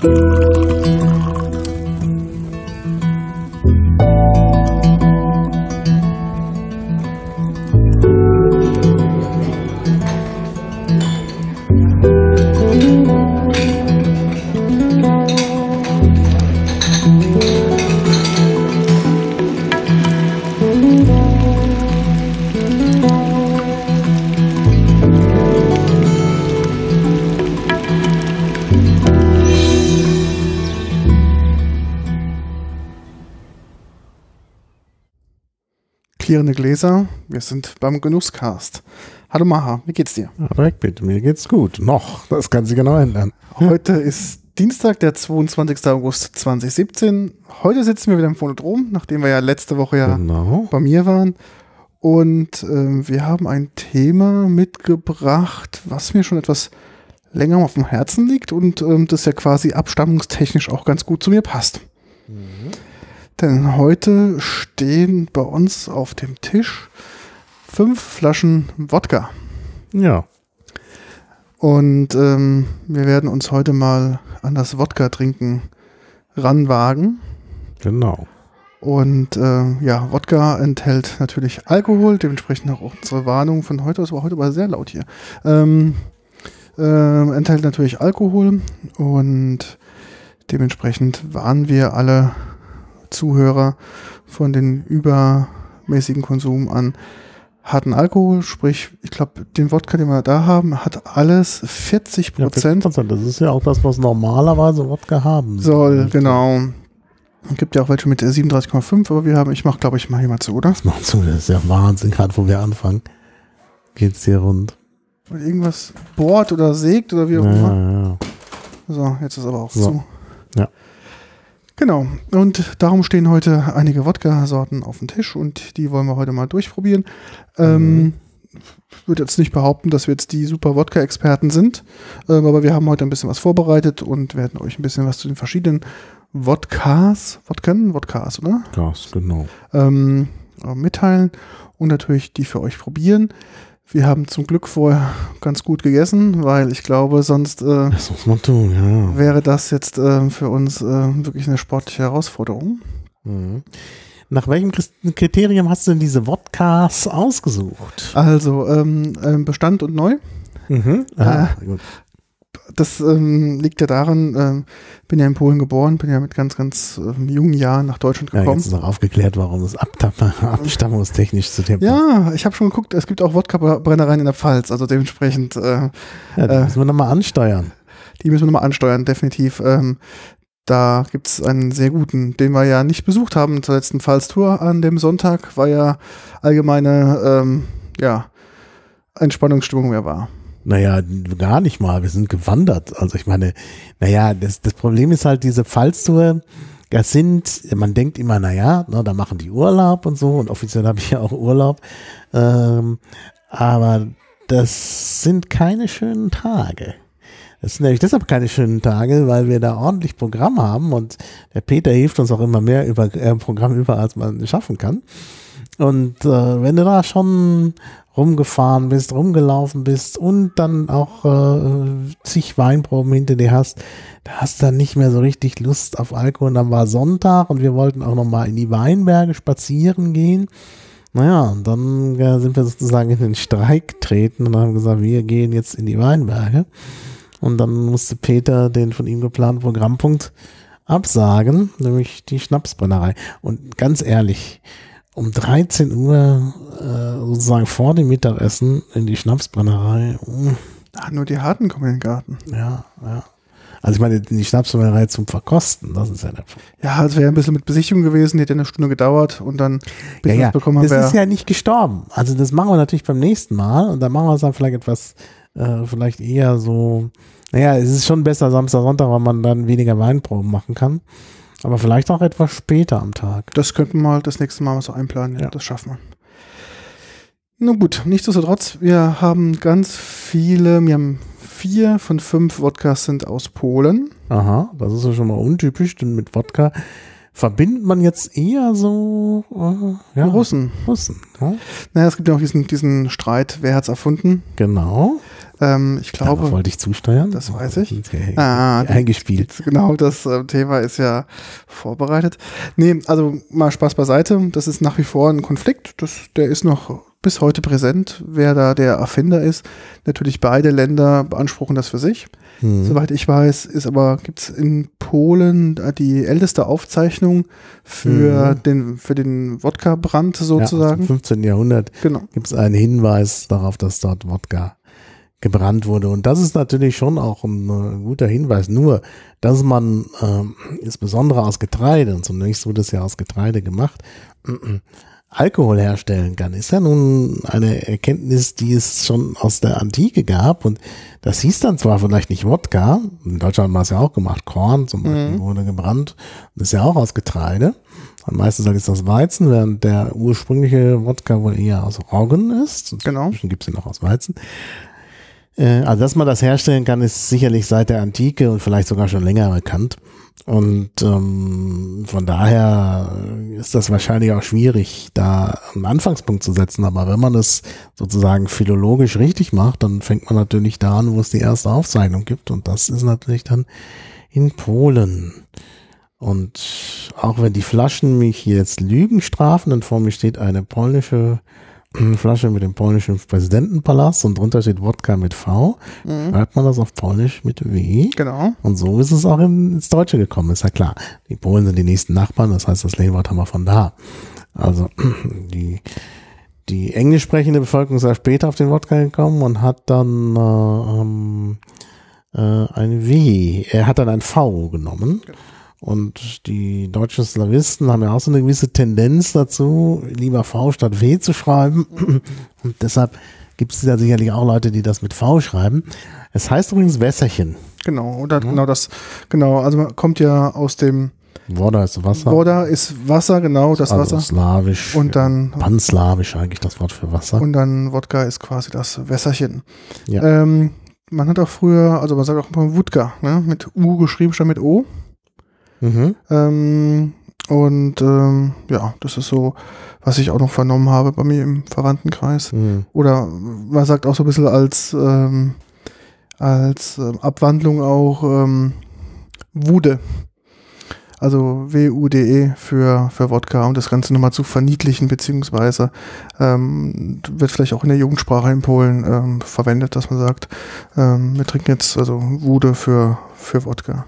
Bye. Klirrende Gläser. Wir sind beim Genusscast. Hallo Maha, wie geht's dir? bitte, mir geht's gut. Noch, das kann sich genau ändern. Heute ist Dienstag, der 22. August 2017. Heute sitzen wir wieder im Phonodrom, nachdem wir ja letzte Woche ja genau. bei mir waren. Und äh, wir haben ein Thema mitgebracht, was mir schon etwas länger auf dem Herzen liegt und ähm, das ja quasi abstammungstechnisch auch ganz gut zu mir passt. Mhm. Denn heute stehen bei uns auf dem Tisch fünf Flaschen Wodka. Ja. Und ähm, wir werden uns heute mal an das Wodka-Trinken ranwagen. Genau. Und äh, ja, Wodka enthält natürlich Alkohol, dementsprechend auch unsere Warnung von heute, es war heute aber sehr laut hier. Ähm, äh, enthält natürlich Alkohol und dementsprechend warnen wir alle Zuhörer von den übermäßigen Konsum an harten Alkohol, sprich, ich glaube, den Wodka, den wir da haben, hat alles 40 Prozent. Ja, das ist ja auch das, was normalerweise Wodka haben soll. Genau. Es gibt ja auch welche mit 37,5, aber wir haben, ich mache, glaube ich, mal hier mal zu, oder? Das macht zu, das ist ja Wahnsinn, gerade wo wir anfangen. Geht's hier rund. Und irgendwas bohrt oder sägt oder wie auch ja, immer. Ja, ja. So, jetzt ist aber auch so. zu. Ja. Genau. Und darum stehen heute einige Wodka-Sorten auf dem Tisch und die wollen wir heute mal durchprobieren. Ähm, mhm. Ich würde jetzt nicht behaupten, dass wir jetzt die super Wodka-Experten sind, ähm, aber wir haben heute ein bisschen was vorbereitet und werden euch ein bisschen was zu den verschiedenen Wodkas, Wodken, Wodkas, oder? Gas, genau. Ähm, mitteilen und natürlich die für euch probieren. Wir haben zum Glück vorher ganz gut gegessen, weil ich glaube, sonst äh, das muss man tun, ja. wäre das jetzt äh, für uns äh, wirklich eine sportliche Herausforderung. Mhm. Nach welchem Kriterium hast du denn diese Wodkas ausgesucht? Also ähm, ähm Bestand und neu. Mhm. Aha, äh, gut das ähm, liegt ja daran, äh, bin ja in Polen geboren, bin ja mit ganz, ganz äh, jungen Jahren nach Deutschland gekommen. Ja, jetzt ist noch aufgeklärt, warum es abstammungstechnisch zu dem Ja, ich habe schon geguckt, es gibt auch Wodka-Brennereien in der Pfalz, also dementsprechend. Äh, ja, die müssen wir nochmal ansteuern. Die müssen wir nochmal ansteuern, definitiv. Ähm, da gibt es einen sehr guten, den wir ja nicht besucht haben zur letzten Pfalz-Tour an dem Sonntag, weil ja allgemeine ähm, ja, Entspannungsstimmung mehr war. Naja, gar nicht mal. Wir sind gewandert. Also ich meine, naja, das, das Problem ist halt diese Fallstour. Das sind, man denkt immer, naja, ne, da machen die Urlaub und so und offiziell habe ich ja auch Urlaub. Ähm, aber das sind keine schönen Tage. Das sind nämlich deshalb keine schönen Tage, weil wir da ordentlich Programm haben und der Peter hilft uns auch immer mehr über äh, Programm über, als man schaffen kann. Und äh, wenn du da schon rumgefahren bist, rumgelaufen bist und dann auch äh, zig Weinproben hinter dir hast, da hast du dann nicht mehr so richtig Lust auf Alkohol. Und dann war Sonntag und wir wollten auch nochmal in die Weinberge spazieren gehen. Naja, und dann äh, sind wir sozusagen in den Streik getreten und haben gesagt, wir gehen jetzt in die Weinberge. Und dann musste Peter den von ihm geplanten Programmpunkt absagen, nämlich die Schnapsbrennerei. Und ganz ehrlich, um 13 Uhr äh, sozusagen vor dem Mittagessen in die Schnapsbrennerei. Ach, nur die Harten kommen in den Garten. Ja, ja. Also ich meine, die Schnapsbrennerei zum Verkosten, das ist ja der Punkt. Ja, es wäre ein bisschen mit Besichtigung gewesen, die hätte eine Stunde gedauert und dann bis ja, ja. bekommen haben. Das ist ja nicht gestorben. Also das machen wir natürlich beim nächsten Mal und dann machen wir es dann vielleicht etwas, äh, vielleicht eher so, naja, es ist schon besser Samstag, Sonntag, weil man dann weniger Weinproben machen kann. Aber vielleicht auch etwas später am Tag. Das könnten wir mal das nächste Mal so einplanen. Ja, ja. Das schaffen wir. Nun gut, nichtsdestotrotz, wir haben ganz viele, wir haben vier von fünf Wodkas sind aus Polen. Aha, das ist ja schon mal untypisch, denn mit Wodka verbindet man jetzt eher so äh, ja, Russen. Russen. Ja. Naja, es gibt ja auch diesen, diesen Streit, wer hat es erfunden? Genau. Ähm, ich glaube. Darauf wollte ich zusteuern? Das weiß ich. Okay. Ah, eingespielt. Genau, das äh, Thema ist ja vorbereitet. Nee, also mal Spaß beiseite. Das ist nach wie vor ein Konflikt. Das, der ist noch bis heute präsent, wer da der Erfinder ist. Natürlich beide Länder beanspruchen das für sich. Mhm. Soweit ich weiß, ist aber gibt es in Polen die älteste Aufzeichnung für mhm. den für den Wodka-Brand sozusagen. Ja, Im 15. Jahrhundert genau. gibt es einen Hinweis darauf, dass dort Wodka gebrannt wurde. Und das ist natürlich schon auch ein, äh, guter Hinweis. Nur, dass man ähm, insbesondere aus Getreide, und zunächst wurde es ja aus Getreide gemacht, Alkohol herstellen kann, ist ja nun eine Erkenntnis, die es schon aus der Antike gab. Und das hieß dann zwar vielleicht nicht Wodka, in Deutschland wir es ja auch gemacht, Korn zum Beispiel mhm. wurde gebrannt, das ist ja auch aus Getreide. Und meistens ist das Weizen, während der ursprüngliche Wodka wohl eher aus Roggen ist. Genau. Inzwischen gibt es ihn auch aus Weizen. Äh, also, dass man das herstellen kann, ist sicherlich seit der Antike und vielleicht sogar schon länger bekannt. Und ähm, von daher ist das wahrscheinlich auch schwierig, da einen Anfangspunkt zu setzen. Aber wenn man es sozusagen philologisch richtig macht, dann fängt man natürlich da an, wo es die erste Aufzeichnung gibt. Und das ist natürlich dann in Polen. Und auch wenn die Flaschen mich jetzt Lügen strafen, dann vor mir steht eine polnische Flasche mit dem polnischen Präsidentenpalast und drunter steht Wodka mit V, mhm. schreibt man das auf Polnisch mit W. Genau. Und so ist es auch ins Deutsche gekommen, ist ja klar. Die Polen sind die nächsten Nachbarn, das heißt, das Lehnwort haben wir von da. Also die, die englisch sprechende Bevölkerung ist ja später auf den Wodka gekommen und hat dann äh, ähm, äh, ein W, er hat dann ein V genommen. Genau. Und die deutschen Slawisten haben ja auch so eine gewisse Tendenz dazu, lieber V statt W zu schreiben. Und deshalb gibt es ja sicherlich auch Leute, die das mit V schreiben. Es heißt übrigens Wässerchen. Genau, oder mhm. genau das, genau, also man kommt ja aus dem Voda ist Wasser. Voda ist Wasser, genau, das also Wasser. Slawisch. Und dann. Panslawisch eigentlich das Wort für Wasser. Und dann Wodka ist quasi das Wässerchen. Ja. Ähm, man hat auch früher, also man sagt auch mal Wodka, ne, mit U geschrieben statt mit O. Mhm. Ähm, und ähm, ja, das ist so, was ich auch noch vernommen habe bei mir im Verwandtenkreis. Mhm. Oder man sagt auch so ein bisschen als, ähm, als ähm, Abwandlung auch ähm, Wude. Also W-U-D-E für, für Wodka und das Ganze nochmal zu verniedlichen, beziehungsweise ähm, wird vielleicht auch in der Jugendsprache in Polen ähm, verwendet, dass man sagt, ähm, wir trinken jetzt also Wude für, für Wodka.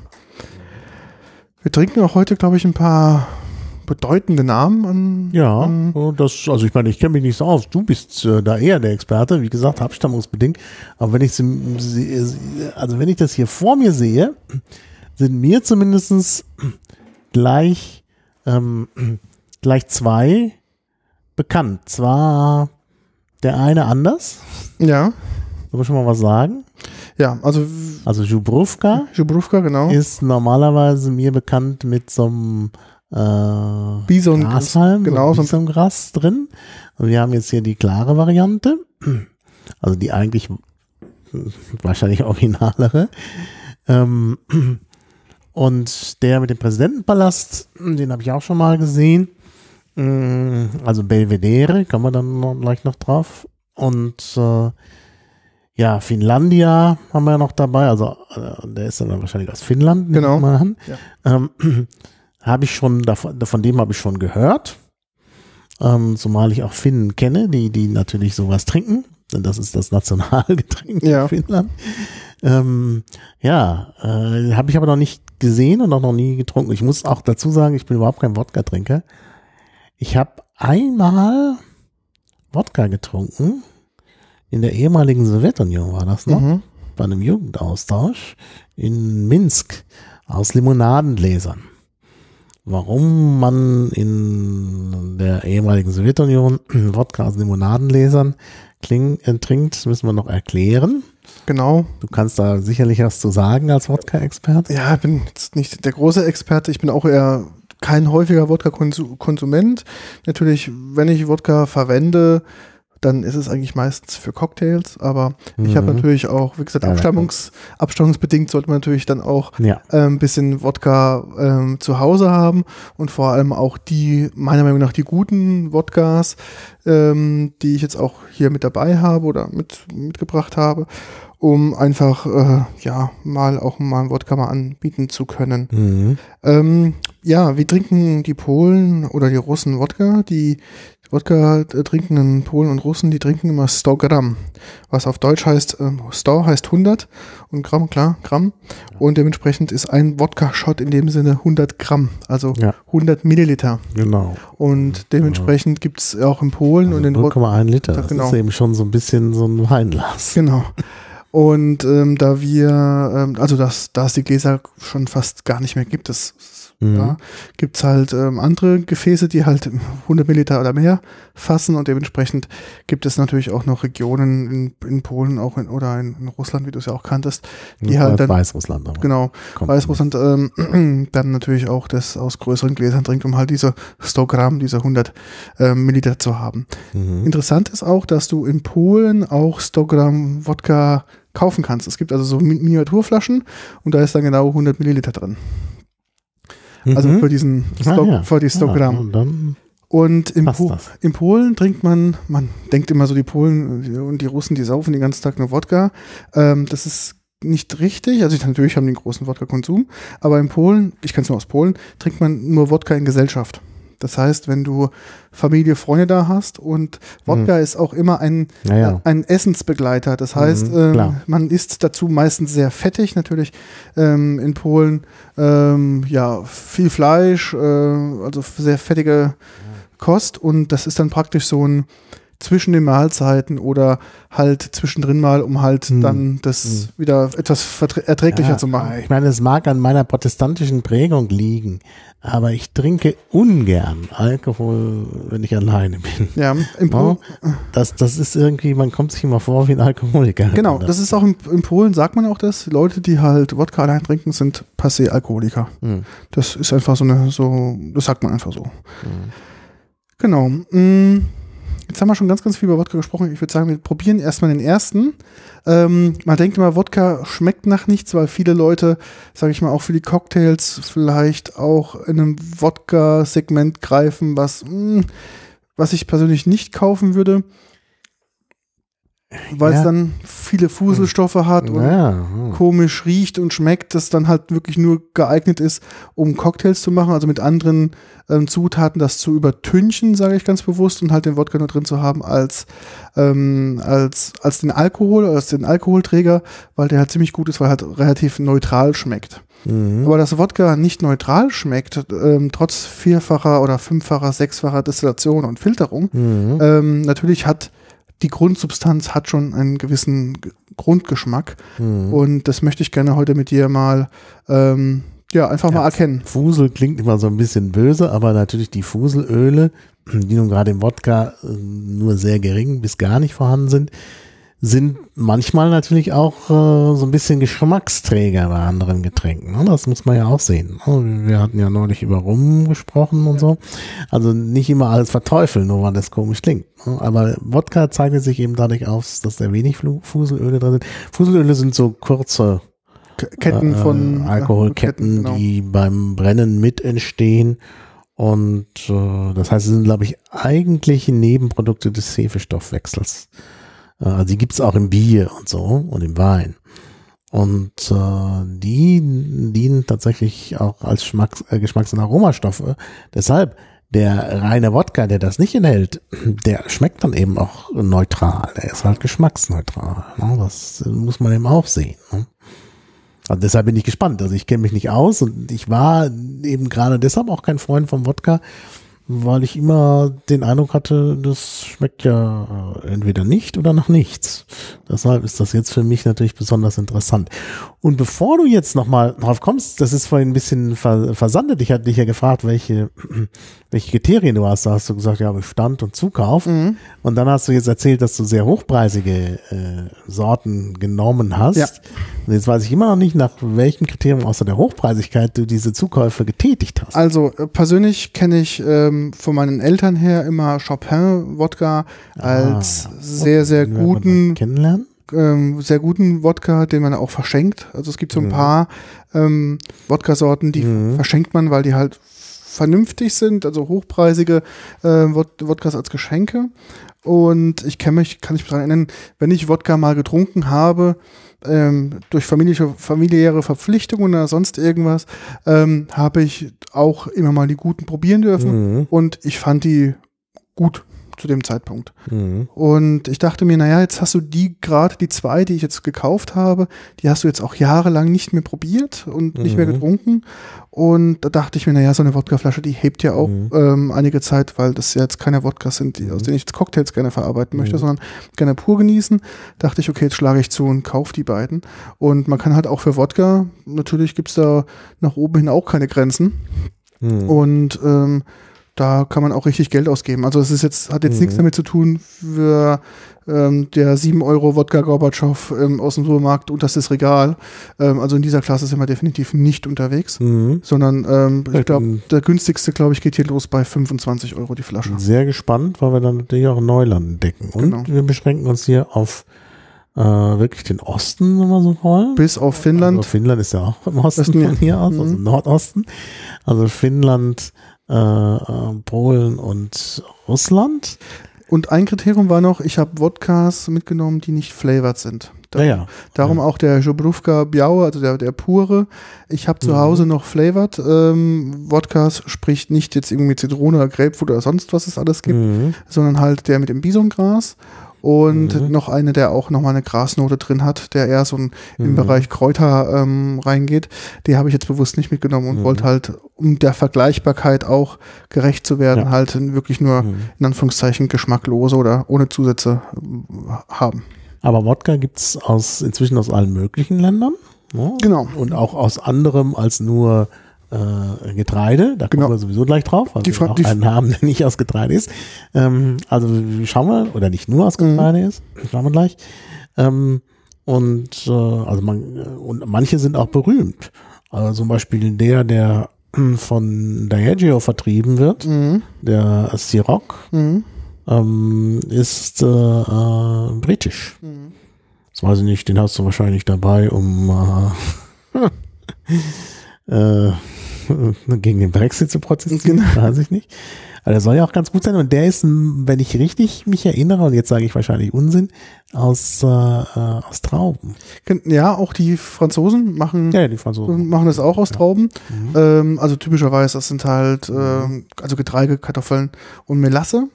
Wir trinken auch heute, glaube ich, ein paar bedeutende Namen an. Ja, an das, also ich meine, ich kenne mich nicht so aus. Du bist äh, da eher der Experte, wie gesagt, abstammungsbedingt. Aber wenn ich sie, also wenn ich das hier vor mir sehe, sind mir zumindest gleich, ähm, gleich zwei bekannt. Zwar der eine anders. Ja. Soll ich schon mal was sagen? Ja, also. Also Jubruvka. Jubruvka, genau. Ist normalerweise mir bekannt mit so einem äh, Bison Grashalm, genau, so Bisongras drin. Und wir haben jetzt hier die klare Variante. Also die eigentlich wahrscheinlich originalere. Ähm, und der mit dem Präsidentenpalast, den habe ich auch schon mal gesehen. Mm, also Belvedere, kommen wir dann gleich noch drauf. Und äh, ja, Finnlandia haben wir ja noch dabei. Also äh, der ist dann wahrscheinlich aus Finnland. Genau. Ja. Ähm, habe ich schon, davon, von dem habe ich schon gehört. Ähm, zumal ich auch Finnen kenne, die, die natürlich sowas trinken. Denn das ist das Nationalgetränk ja. in Finnland. Ähm, ja, äh, habe ich aber noch nicht gesehen und auch noch nie getrunken. Ich muss auch dazu sagen, ich bin überhaupt kein Wodka-Trinker. Ich habe einmal Wodka getrunken in der ehemaligen Sowjetunion war das noch, mhm. bei einem Jugendaustausch in Minsk aus Limonadengläsern. Warum man in der ehemaligen Sowjetunion Wodka aus Limonadengläsern kling, äh, trinkt, müssen wir noch erklären. Genau. Du kannst da sicherlich was zu sagen als Wodka-Experte. Ja, ich bin jetzt nicht der große Experte. Ich bin auch eher kein häufiger Wodka-Konsument. Natürlich, wenn ich Wodka verwende, dann ist es eigentlich meistens für Cocktails. Aber mhm. ich habe natürlich auch, wie gesagt, Abstammungs, abstammungsbedingt sollte man natürlich dann auch ja. äh, ein bisschen Wodka äh, zu Hause haben und vor allem auch die, meiner Meinung nach, die guten Wodkas, ähm, die ich jetzt auch hier mit dabei habe oder mit, mitgebracht habe um einfach äh, ja mal auch mal ein Wodka mal anbieten zu können. Mhm. Ähm, ja, wie trinken die Polen oder die Russen Wodka? Die Wodka trinkenden Polen und Russen, die trinken immer 100 Gramm, was auf Deutsch heißt, äh, 100 heißt 100 und Gramm, klar, Gramm. Und dementsprechend ist ein Wodka-Shot in dem Sinne 100 Gramm, also ja. 100 Milliliter. Genau. Und dementsprechend gibt es auch in Polen also und in 0,1 Liter, das genau. ist eben schon so ein bisschen so ein Weinglas. Genau. Und ähm, da wir, ähm, also dass, da es die Gläser schon fast gar nicht mehr gibt, das Mhm. Ja, Gibt es halt ähm, andere Gefäße, die halt 100 Milliliter oder mehr fassen und dementsprechend gibt es natürlich auch noch Regionen in, in Polen auch in, oder in, in, Russland, wie du es ja auch kanntest, die ja, halt dann Weißrussland. Aber genau, Weißrussland ähm, dann natürlich auch das aus größeren Gläsern trinkt, um halt diese 100 Gramm, diese 100 ähm, Milliliter zu haben. Mhm. Interessant ist auch, dass du in Polen auch 100 Gramm Wodka kaufen kannst. Es gibt also so Miniaturflaschen und da ist dann genau 100 Milliliter drin. Also mhm. für diesen ah, Stock, ah, ja. für die Stockgramm. Ja, und, in, po in, Polen trinkt man, man denkt immer so, die Polen und die Russen, die saufen den ganzen Tag nur Wodka. Ähm, das ist nicht richtig. Also ich, natürlich haben die einen großen Wodka-Konsum, aber in Polen, ich kenne es nur aus Polen, trinkt man nur Wodka in Gesellschaft. Das heißt, wenn du Familie, Freunde da hast und Wodka mhm. ist auch immer ein, ja, ein Essensbegleiter. Das heißt, mhm, ähm, man isst dazu meistens sehr fettig, natürlich ähm, in Polen. Ähm, ja viel Fleisch, äh, also sehr fettige Kost. Und das ist dann praktisch so ein zwischen den Mahlzeiten oder halt zwischendrin mal, um halt hm. dann das hm. wieder etwas erträglicher ja, zu machen. Ich meine, es mag an meiner protestantischen Prägung liegen, aber ich trinke ungern Alkohol, wenn ich alleine bin. Ja, im no? das, das ist irgendwie, man kommt sich immer vor wie ein Alkoholiker. Genau, das ist auch in, in Polen, sagt man auch das, Leute, die halt Wodka allein trinken, sind passé Alkoholiker. Hm. Das ist einfach so eine, so, das sagt man einfach so. Hm. Genau. Mh. Jetzt haben wir schon ganz, ganz viel über Wodka gesprochen. Ich würde sagen, wir probieren erstmal den ersten. Ähm, man denkt immer, Wodka schmeckt nach nichts, weil viele Leute, sage ich mal, auch für die Cocktails vielleicht auch in einem Wodka-Segment greifen, was, mh, hm, was ich persönlich nicht kaufen würde weil ja. es dann viele Fuselstoffe hat und ja. komisch riecht und schmeckt, das dann halt wirklich nur geeignet ist, um Cocktails zu machen, also mit anderen ähm, Zutaten das zu übertünchen, sage ich ganz bewusst, und halt den Wodka nur drin zu haben als, ähm, als, als den Alkohol, als den Alkoholträger, weil der halt ziemlich gut ist, weil er halt relativ neutral schmeckt. Mhm. Aber dass Wodka nicht neutral schmeckt, ähm, trotz vierfacher oder fünffacher, sechsfacher Destillation und Filterung, mhm. ähm, natürlich hat die Grundsubstanz hat schon einen gewissen Grundgeschmack. Mhm. Und das möchte ich gerne heute mit dir mal ähm, ja, einfach ja, mal erkennen. Fusel klingt immer so ein bisschen böse, aber natürlich die Fuselöle, die nun gerade im Wodka äh, nur sehr gering bis gar nicht vorhanden sind, sind manchmal natürlich auch äh, so ein bisschen Geschmacksträger bei anderen Getränken. Ne? Das muss man ja auch sehen. Ne? Wir hatten ja neulich über Rum gesprochen und so. Also nicht immer alles verteufeln, nur weil das komisch klingt. Ne? Aber Wodka zeichnet sich eben dadurch aus, dass da wenig Fuselöle drin sind. Fuselöle sind so kurze Ketten von äh, Alkoholketten, Ketten, genau. die beim Brennen mit entstehen. Und äh, das heißt, sie sind, glaube ich, eigentlich Nebenprodukte des Hefestoffwechsels. Äh, also die gibt's auch im Bier und so und im Wein. Und äh, die dienen tatsächlich auch als Geschmacks-, äh, Geschmacks und Aromastoffe. Deshalb, der reine Wodka, der das nicht enthält, der schmeckt dann eben auch neutral. Der ist halt geschmacksneutral. Ne? Das muss man eben auch sehen. Ne? Also deshalb bin ich gespannt. Also ich kenne mich nicht aus und ich war eben gerade deshalb auch kein Freund vom Wodka, weil ich immer den Eindruck hatte, das schmeckt ja äh, entweder nicht oder nach nichts. Deshalb ist das jetzt für mich natürlich besonders interessant. Und bevor du jetzt nochmal drauf kommst, das ist vorhin ein bisschen versandet. Ich hatte dich ja gefragt, welche, welche Kriterien du hast. Da hast du gesagt, ja, Bestand und Zukauf. Mhm. Und dann hast du jetzt erzählt, dass du sehr hochpreisige äh, Sorten genommen hast. Ja. Jetzt weiß ich immer noch nicht, nach welchem Kriterium außer der Hochpreisigkeit du diese Zukäufe getätigt hast. Also äh, persönlich kenne ich ähm, von meinen Eltern her immer Chopin-Wodka als ah, sehr, sehr guten kennenlernen ähm, sehr guten Wodka, den man auch verschenkt. Also es gibt so ein mhm. paar ähm, Wodka-Sorten, die mhm. verschenkt man, weil die halt vernünftig sind, also hochpreisige äh, Wodkas als Geschenke. Und ich kenne mich, kann ich mich daran erinnern, wenn ich Wodka mal getrunken habe, ähm, durch familiäre, familiäre Verpflichtungen oder sonst irgendwas, ähm, habe ich auch immer mal die guten probieren dürfen. Mhm. Und ich fand die gut zu dem Zeitpunkt. Mhm. Und ich dachte mir, naja, jetzt hast du die gerade, die zwei, die ich jetzt gekauft habe, die hast du jetzt auch jahrelang nicht mehr probiert und mhm. nicht mehr mhm. getrunken. Und da dachte ich mir, naja, so eine Wodkaflasche, die hebt ja auch mhm. ähm, einige Zeit, weil das ja jetzt keine Wodkas sind, die, aus denen ich jetzt Cocktails gerne verarbeiten möchte, mhm. sondern gerne pur genießen. Dachte ich, okay, jetzt schlage ich zu und kaufe die beiden. Und man kann halt auch für Wodka, natürlich gibt's da nach oben hin auch keine Grenzen. Mhm. Und ähm, da kann man auch richtig Geld ausgeben. Also es ist jetzt, hat jetzt mhm. nichts damit zu tun, für ähm, der 7 Euro Wodka Gorbatschow ähm, aus dem Supermarkt unterstes Regal. Ähm, also in dieser Klasse sind wir definitiv nicht unterwegs, mhm. sondern ähm, ich glaube, der günstigste, glaube ich, geht hier los bei 25 Euro die Flasche. Sehr gespannt, weil wir dann natürlich auch Neuland entdecken. Und genau. wir beschränken uns hier auf äh, wirklich den Osten, wenn man so wollen. Bis auf Finnland. Also Finnland ist ja auch im Osten, Osten von hier aus, also mhm. Nordosten. Also Finnland, äh, äh, Polen und Russland. Und ein Kriterium war noch, ich habe Wodkas mitgenommen, die nicht flavored sind. Da, ja, Darum ja. auch der Jobrówka Biaue, also der, der pure. Ich habe zu mhm. Hause noch flavored ähm, Wodkas, sprich nicht jetzt irgendwie Zitrone oder Grapefruit oder sonst was es alles gibt, mhm. sondern halt der mit dem Bisongras und mhm. noch eine, der auch nochmal eine Grasnote drin hat, der eher so mhm. im Bereich Kräuter ähm, reingeht. Die habe ich jetzt bewusst nicht mitgenommen und mhm. wollte halt, um der Vergleichbarkeit auch gerecht zu werden, ja. halt wirklich nur mhm. in Anführungszeichen geschmacklose oder ohne Zusätze äh, haben. Aber Wodka gibt's aus, inzwischen aus allen möglichen Ländern. Ne? Genau. Und auch aus anderem als nur äh, Getreide, da kommen genau. wir sowieso gleich drauf, weil die wir auch einen haben, der nicht aus Getreide ist. Ähm, also schauen wir, oder nicht nur aus mhm. Getreide mhm. ist, schauen wir gleich. Ähm, und äh, also man, und manche sind auch berühmt. Also zum Beispiel der, der von Diageo vertrieben wird, mhm. der Ciroc, mhm. ähm, ist äh, äh, britisch. Mhm. Das weiß ich nicht, den hast du wahrscheinlich dabei, um äh, äh, gegen den Brexit zu protestieren, genau. weiß ich nicht. Aber der soll ja auch ganz gut sein und der ist, wenn ich richtig mich erinnere, und jetzt sage ich wahrscheinlich Unsinn, aus, äh, äh aus Trauben. Ja, auch die Franzosen machen, ja, die Franzosen. machen das auch aus Trauben. Mhm. Ähm, also typischerweise, das sind halt äh, also Getreide, Kartoffeln und Melasse.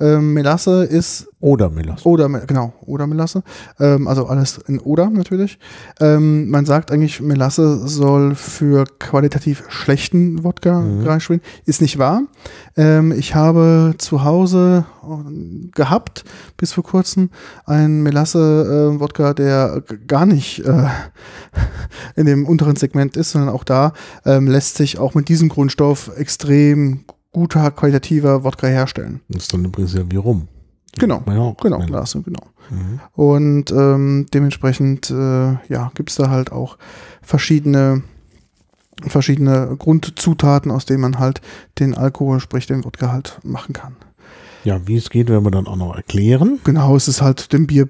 Ähm, Melasse ist. Oder Melasse. Oder, genau, oder Melasse. Ähm, also alles in Oder natürlich. Ähm, man sagt eigentlich, Melasse soll für qualitativ schlechten Wodka mhm. reinschwingen. Ist nicht wahr. Ähm, ich habe zu Hause äh, gehabt, bis vor kurzem, einen Melasse-Wodka, äh, der gar nicht äh, in dem unteren Segment ist, sondern auch da ähm, lässt sich auch mit diesem Grundstoff extrem guter, qualitativer Wodka herstellen. Das ist dann übrigens ja wie rum. Genau, ja genau, Glas, genau. Mhm. Und ähm, dementsprechend äh, ja, gibt es da halt auch verschiedene verschiedene Grundzutaten, aus denen man halt den Alkohol, sprich den Wodka halt machen kann. Ja, wie es geht, werden wir dann auch noch erklären. Genau, es ist halt dem Bier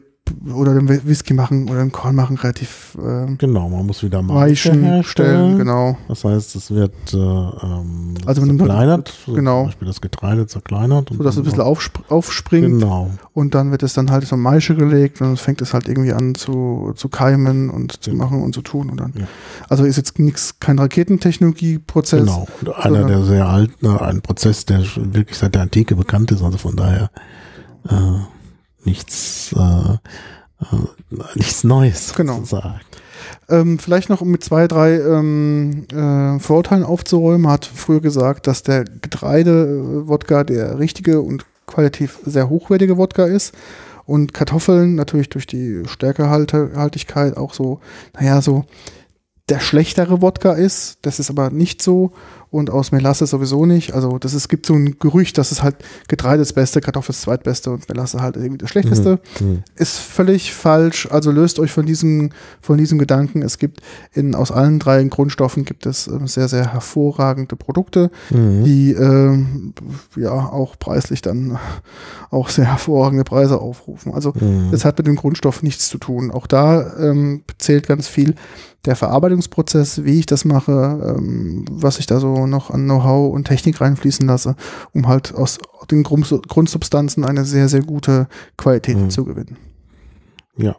oder den Whisky machen oder den Korn machen relativ äh, genau man muss wieder mal weichen stellen genau. Das heißt es wird äh, ähm, also zerkleinert genau. zum Beispiel das Getreide zerkleinert so dass es ein bisschen aufsp aufspringt. Genau. Und dann wird es dann halt so Maische gelegt und dann fängt es halt irgendwie an zu, zu keimen und zu genau. machen und zu tun und dann ja. also ist jetzt nichts kein Raketentechnologieprozess genau. Und einer der sehr alten ne, ein Prozess der wirklich seit der Antike bekannt ist also von daher äh, nichts, äh, äh, nichts Neues genau. sozusagen. Ähm, vielleicht noch mit zwei, drei ähm, äh, Vorurteilen aufzuräumen, hat früher gesagt, dass der Getreide-Wodka der richtige und qualitativ sehr hochwertige Wodka ist und Kartoffeln natürlich durch die Stärkehaltigkeit auch so, naja, so der schlechtere Wodka ist. Das ist aber nicht so. Und aus Melasse sowieso nicht. Also das ist, gibt so ein Gerücht, dass es halt Getreide das Beste, Kartoffel das Zweitbeste und Melasse halt irgendwie das Schlechteste. Mhm. mhm. Ist völlig falsch. Also löst euch von diesem, von diesem Gedanken. Es gibt in, aus allen drei Grundstoffen gibt es äh, sehr, sehr hervorragende Produkte, mhm. die äh, ja auch preislich dann auch sehr hervorragende Preise aufrufen. Also mhm. das hat mit dem Grundstoff nichts zu tun. Auch da ähm, zählt ganz viel der Verarbeitungsprozess, wie ich das mache, ähm, was ich da so noch an Know-how und Technik reinfließen lasse, um halt aus den Grund Grundsubstanzen eine sehr, sehr gute Qualität mhm. zu gewinnen. Ja.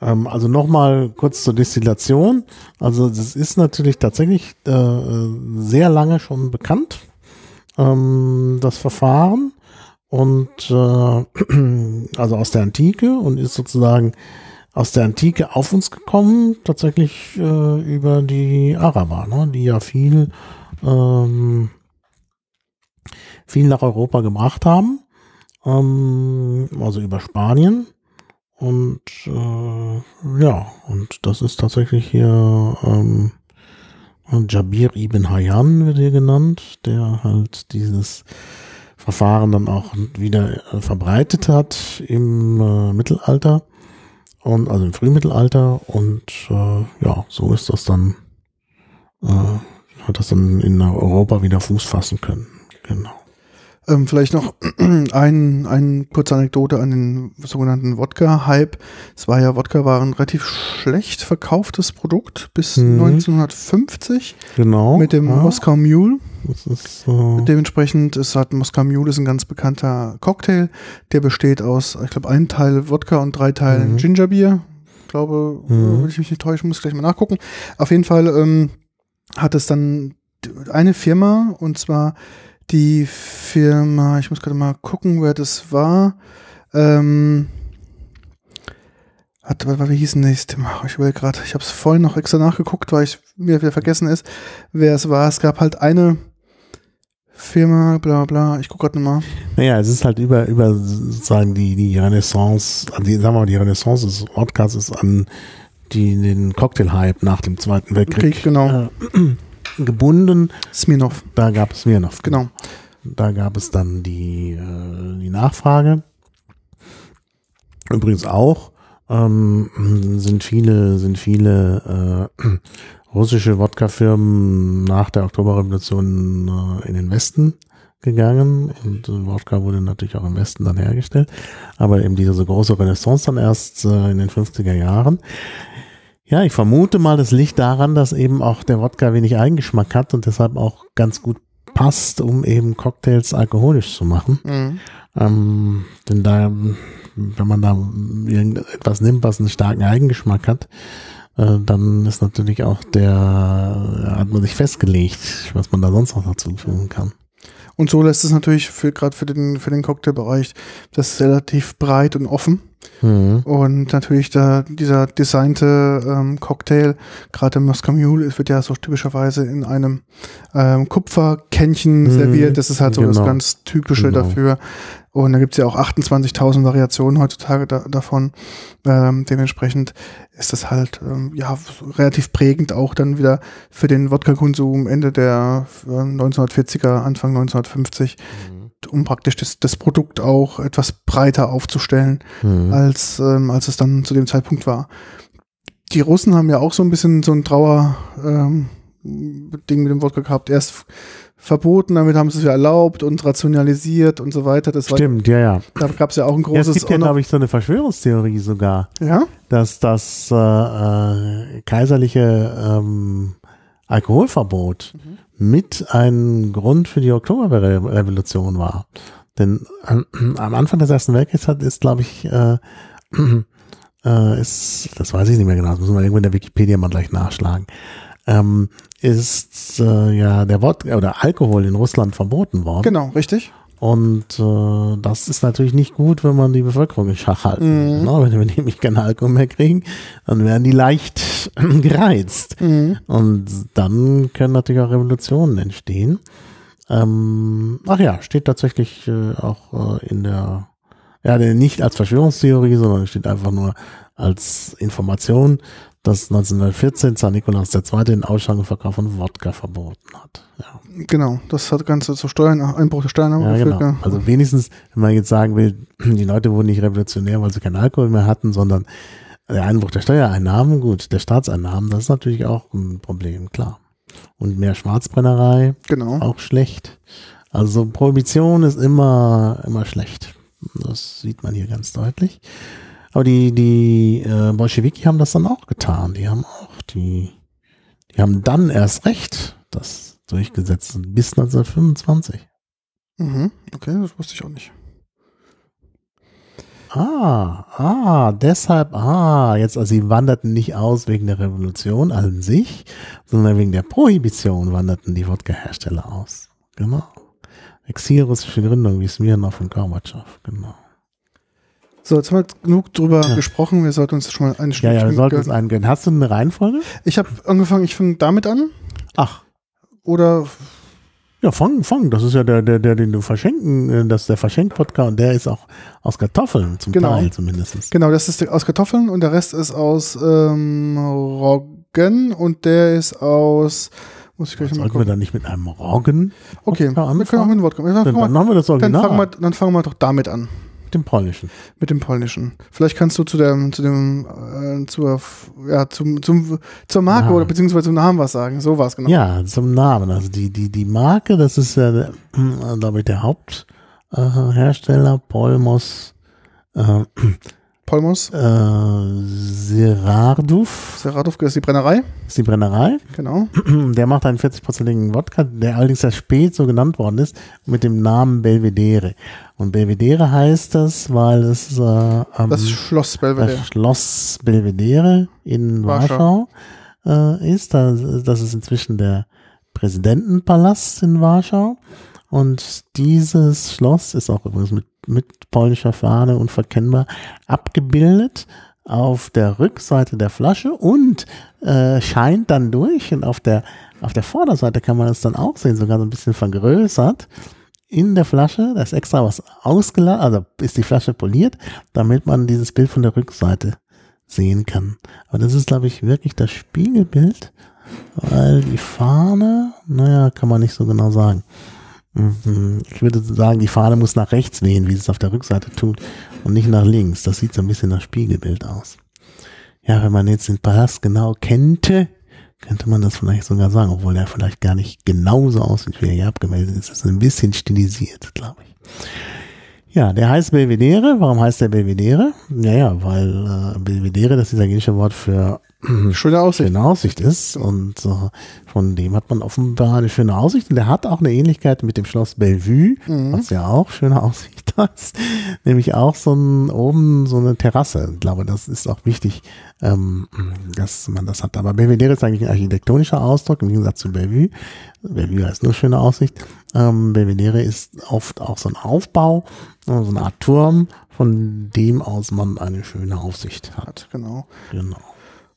Ähm, also nochmal kurz zur Destillation. Also das ist natürlich tatsächlich äh, sehr lange schon bekannt, ähm, das Verfahren. Und äh, also aus der Antike und ist sozusagen aus der Antike auf uns gekommen, tatsächlich äh, über die Araber, ne, die ja viel, ähm, viel nach Europa gebracht haben, ähm, also über Spanien. Und äh, ja, und das ist tatsächlich hier ähm, Jabir ibn Hayyan wird hier genannt, der halt dieses Verfahren dann auch wieder äh, verbreitet hat im äh, Mittelalter und also im Frühmittelalter und äh, ja, so ist das dann, äh, hat das dann in Europa wieder Fuß fassen können. Genau. Ähm, vielleicht noch ein, ein kurze Anekdote an den sogenannten Wodka-Hype. Es war ja, Wodka war ein relativ schlecht verkauftes Produkt bis mhm. 1950. Genau. Mit dem ja. Moskau Mule. Ist, äh Dementsprechend ist halt Moskau Mule ist ein ganz bekannter Cocktail. Der besteht aus, ich glaube, einem Teil Wodka und drei Teilen mhm. Gingerbier. Ich glaube, mhm. wenn ich mich nicht täusche, muss ich gleich mal nachgucken. Auf jeden Fall ähm, hat es dann eine Firma und zwar die Firma, ich muss gerade mal gucken, wer das war. Ähm, hat, wie hieß denn das? Ich will gerade, ich habe es vorhin noch extra nachgeguckt, weil ich mir wieder vergessen ist, wer es war. Es gab halt eine Firma, bla bla, ich gucke gerade nochmal. Naja, es ist halt über, über sozusagen die, die Renaissance, an die, sagen wir mal, die Renaissance des Podcasts ist an die, den Cocktail-Hype nach dem Zweiten Weltkrieg. Krieg, genau. Äh, gebunden. Smirnov. Da gab es Smirnov. Genau. Da gab es dann die, äh, die Nachfrage. Übrigens auch ähm, sind viele, sind viele äh, russische Wodka-Firmen nach der Oktoberrevolution äh, in den Westen gegangen und äh, Wodka wurde natürlich auch im Westen dann hergestellt, aber eben diese große Renaissance dann erst äh, in den 50er Jahren. Ja, ich vermute mal, das liegt daran, dass eben auch der Wodka wenig Eigengeschmack hat und deshalb auch ganz gut passt, um eben Cocktails alkoholisch zu machen. Mhm. Ähm, denn da, wenn man da irgendetwas nimmt, was einen starken Eigengeschmack hat, äh, dann ist natürlich auch der, hat man sich festgelegt, was man da sonst noch dazu fügen kann. Und so lässt es natürlich für gerade für den für den Cocktailbereich das relativ breit und offen. Mhm. Und natürlich da, dieser designte ähm, Cocktail, gerade im Moscow Mule, wird ja so typischerweise in einem ähm, Kupferkännchen mhm. serviert. Das ist halt so genau. das ganz Typische genau. dafür. Und da gibt's ja auch 28.000 Variationen heutzutage da, davon. Ähm, dementsprechend ist das halt ähm, ja relativ prägend auch dann wieder für den Wodka-Konsum Ende der 1940er, Anfang 1950. Mhm um praktisch das, das Produkt auch etwas breiter aufzustellen, mhm. als, ähm, als es dann zu dem Zeitpunkt war. Die Russen haben ja auch so ein bisschen so ein Trauer ähm, Ding mit dem Wodka gehabt. Erst verboten, damit haben sie es ja erlaubt und rationalisiert und so weiter. Das Stimmt, war, ja, ja. Da gab es ja auch ein großes. Ja, es gibt ja, glaube ich, so eine Verschwörungstheorie sogar. Ja. Dass das äh, äh, kaiserliche ähm, Alkoholverbot mhm mit ein Grund für die Oktoberrevolution war. Denn am, am Anfang des Ersten Weltkriegs hat, ist, glaube ich, äh, äh, ist, das weiß ich nicht mehr genau, das müssen wir irgendwo in der Wikipedia mal gleich nachschlagen, ähm, ist äh, ja der Wort oder Alkohol in Russland verboten worden. Genau, richtig. Und äh, das ist natürlich nicht gut, wenn man die Bevölkerung in Schach halten. Mhm. Ne? Wenn wir nämlich keinen Alkohol mehr kriegen, dann werden die leicht gereizt. Mhm. Und dann können natürlich auch Revolutionen entstehen. Ähm, ach ja, steht tatsächlich äh, auch äh, in der, ja, nicht als Verschwörungstheorie, sondern steht einfach nur als Information, dass 1914 Zar Nikolaus II. den Ausschank und Verkauf von Wodka verboten hat. Ja. Genau, das hat Ganze zu Steuern, Einbruch der Steuern ja, genau. Ja. Also wenigstens, wenn man jetzt sagen will, die Leute wurden nicht revolutionär, weil sie keinen Alkohol mehr hatten, sondern der Einbruch der Steuereinnahmen, gut, der Staatseinnahmen, das ist natürlich auch ein Problem, klar. Und mehr Schwarzbrennerei, genau. auch schlecht. Also Prohibition ist immer, immer schlecht. Das sieht man hier ganz deutlich. Aber die, die äh, Bolschewiki haben das dann auch getan. Die haben auch die, die haben dann erst recht das durchgesetzt bis 1925. Mhm, okay, das wusste ich auch nicht. Ah, ah, deshalb, ah, jetzt, also sie wanderten nicht aus wegen der Revolution an sich, sondern wegen der Prohibition wanderten die Wodka-Hersteller aus. Genau. Exilrussische Gründung wie Smirnov und Gorbatschow, genau. So, jetzt haben wir genug drüber ja. gesprochen. Wir sollten uns schon mal eine Stunde. Ja, ja, wir sollten uns eingehen. Hast du eine Reihenfolge? Ich habe angefangen, ich fange damit an. Ach. Oder ja, Fang, Fang, das ist ja der, der, der, den du verschenken, äh, das ist der Verschenk-Podcast und der ist auch aus Kartoffeln zum genau. Teil zumindest. Genau, das ist aus Kartoffeln und der Rest ist aus ähm, Roggen und der ist aus muss ich gleich mal Sollten wir dann nicht mit einem Roggen? Okay, wir können auch mit einem Wodka. Dann, dann, dann haben wir das Original. Dann fangen wir, dann fangen wir doch damit an dem Polnischen. Mit dem Polnischen. Vielleicht kannst du zu dem, zu dem, äh, zur, ja, zum, zum, zur Marke ja. oder beziehungsweise zum Namen was sagen. So war es genau. Ja, zum Namen. Also die, die, die Marke, das ist ja, äh, glaube ich, der Haupthersteller, äh, Polmos. Äh, Polmos? Äh, Serarduf. Serarduf ist die Brennerei. Ist die Brennerei. Genau. Der macht einen 40-prozentigen Wodka, der allerdings sehr spät so genannt worden ist, mit dem Namen Belvedere. Und Belvedere heißt das, weil es äh, ähm, das Schloss Belvedere. Das Schloss Belvedere in Warschau, Warschau äh, ist. Das, das ist inzwischen der Präsidentenpalast in Warschau. Und dieses Schloss ist auch übrigens mit, mit polnischer Fahne unverkennbar abgebildet auf der Rückseite der Flasche und äh, scheint dann durch. Und auf der, auf der Vorderseite kann man es dann auch sehen, sogar so ein bisschen vergrößert. In der Flasche, da ist extra was ausgeladen, also ist die Flasche poliert, damit man dieses Bild von der Rückseite sehen kann. Aber das ist, glaube ich, wirklich das Spiegelbild, weil die Fahne, naja, kann man nicht so genau sagen. Mhm. Ich würde sagen, die Fahne muss nach rechts wehen, wie es auf der Rückseite tut, und nicht nach links. Das sieht so ein bisschen nach Spiegelbild aus. Ja, wenn man jetzt den Palast genau kennte, könnte man das vielleicht sogar sagen, obwohl der vielleicht gar nicht genauso aussieht, wie er hier abgemeldet ist. Das ist ein bisschen stilisiert, glaube ich. Ja, der heißt Belvedere. Warum heißt der Belvedere? Naja, weil äh, Belvedere, das ist das italienische Wort für schöne Aussicht. Schöne Aussicht ist. Und äh, von dem hat man offenbar eine schöne Aussicht. Und der hat auch eine Ähnlichkeit mit dem Schloss Bellevue, mhm. was ja auch schöne Aussicht hat. Nämlich auch so ein, oben so eine Terrasse. Ich glaube, das ist auch wichtig, ähm, dass man das hat. Aber Belvedere ist eigentlich ein architektonischer Ausdruck im Gegensatz zu Bellevue. Bellevue heißt nur schöne Aussicht. Ähm, Belvedere ist oft auch so ein Aufbau, so eine Art Turm, von dem aus man eine schöne Aussicht hat. Genau. Genau.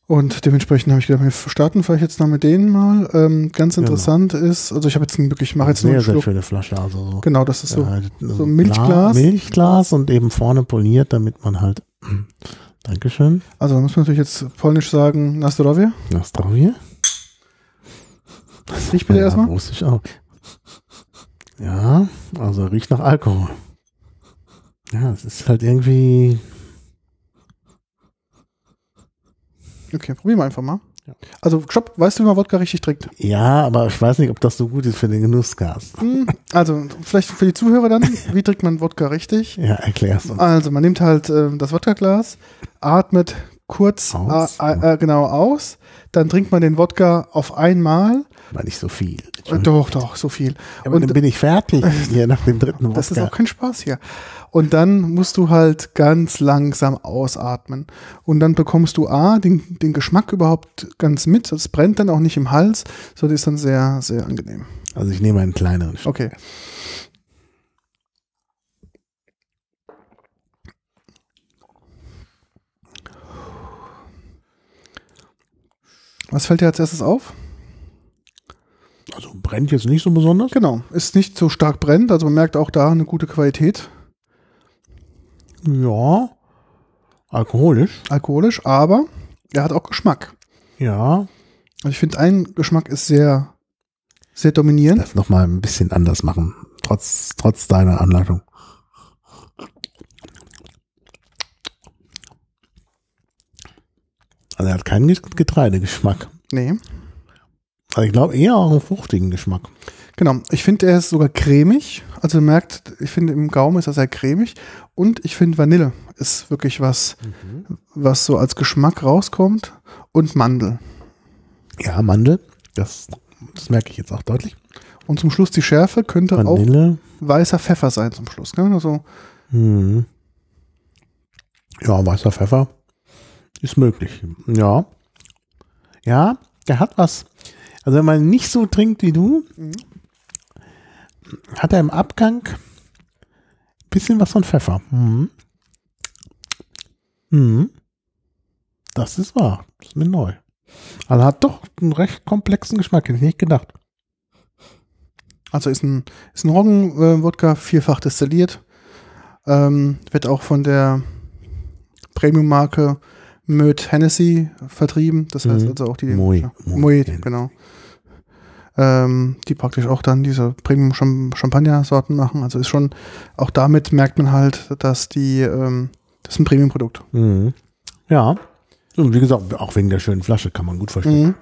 Und dementsprechend habe ich gedacht, wir starten vielleicht jetzt noch mit denen mal. Ähm, ganz genau. interessant genau. ist, also ich habe jetzt wirklich, mache jetzt sehr, nur einen Sehr schöne Flasche, also so. Genau, das ist so, ja, so ein Milchglas. Milchglas und eben vorne poliert, damit man halt, Dankeschön. Also da muss man natürlich jetzt polnisch sagen, Nastrovie. Nastrovie. Ich bitte ja, erstmal. Wusste ich auch. Ja, also riecht nach Alkohol. Ja, es ist halt irgendwie Okay, probieren wir einfach mal. Ja. Also, stopp, weißt du, wie man Wodka richtig trinkt? Ja, aber ich weiß nicht, ob das so gut ist für den Genussgast. Hm, also, vielleicht für die Zuhörer dann, wie trinkt man Wodka richtig? Ja, erklär's uns. Also, man nimmt halt äh, das Wodka-Glas, atmet kurz aus, äh, äh, genau aus, dann trinkt man den Wodka auf einmal. Aber nicht so viel. Doch, doch, so viel. Aber und dann bin ich fertig hier nach dem dritten Wodka. Das ist auch kein Spaß hier. Und dann musst du halt ganz langsam ausatmen. Und dann bekommst du A, den, den Geschmack überhaupt ganz mit. Es brennt dann auch nicht im Hals. So, das ist dann sehr, sehr angenehm. Also ich nehme einen kleineren. Stück. Okay. Was fällt dir als erstes auf? Also brennt jetzt nicht so besonders? Genau, ist nicht so stark brennt, also man merkt auch da eine gute Qualität. Ja. Alkoholisch? Alkoholisch, aber er hat auch Geschmack. Ja. Also ich finde, ein Geschmack ist sehr, sehr dominierend. Das nochmal ein bisschen anders machen, trotz, trotz deiner Anleitung. Also er hat keinen Getreidegeschmack. Nee. Also ich glaube eher auch einen fruchtigen Geschmack. Genau. Ich finde, er ist sogar cremig. Also merkt, ich finde im Gaumen ist er sehr cremig. Und ich finde Vanille ist wirklich was, mhm. was so als Geschmack rauskommt. Und Mandel. Ja, Mandel. Das, das merke ich jetzt auch deutlich. Und zum Schluss die Schärfe könnte Vanille. auch weißer Pfeffer sein zum Schluss. Ne? Also, mhm. Ja, weißer Pfeffer ist möglich. Ja. Ja, der hat was. Also wenn man nicht so trinkt wie du, hat er im Abgang ein bisschen was von Pfeffer. Mhm. Mhm. Das ist wahr. Das ist mir neu. Also hat doch einen recht komplexen Geschmack, hätte ich nicht gedacht. Also ist ein, ist ein Roggen-Wodka, äh, vierfach destilliert. Ähm, wird auch von der Premium-Marke Möd Hennessy vertrieben. Das heißt mhm. also auch die Moe, Moe, genau. Ähm, die praktisch auch dann diese Premium Champagner-Sorten machen. Also ist schon, auch damit merkt man halt, dass die, ähm, das ist ein Premium-Produkt. Mhm. Ja. Und wie gesagt, auch wegen der schönen Flasche kann man gut verstehen. Mhm.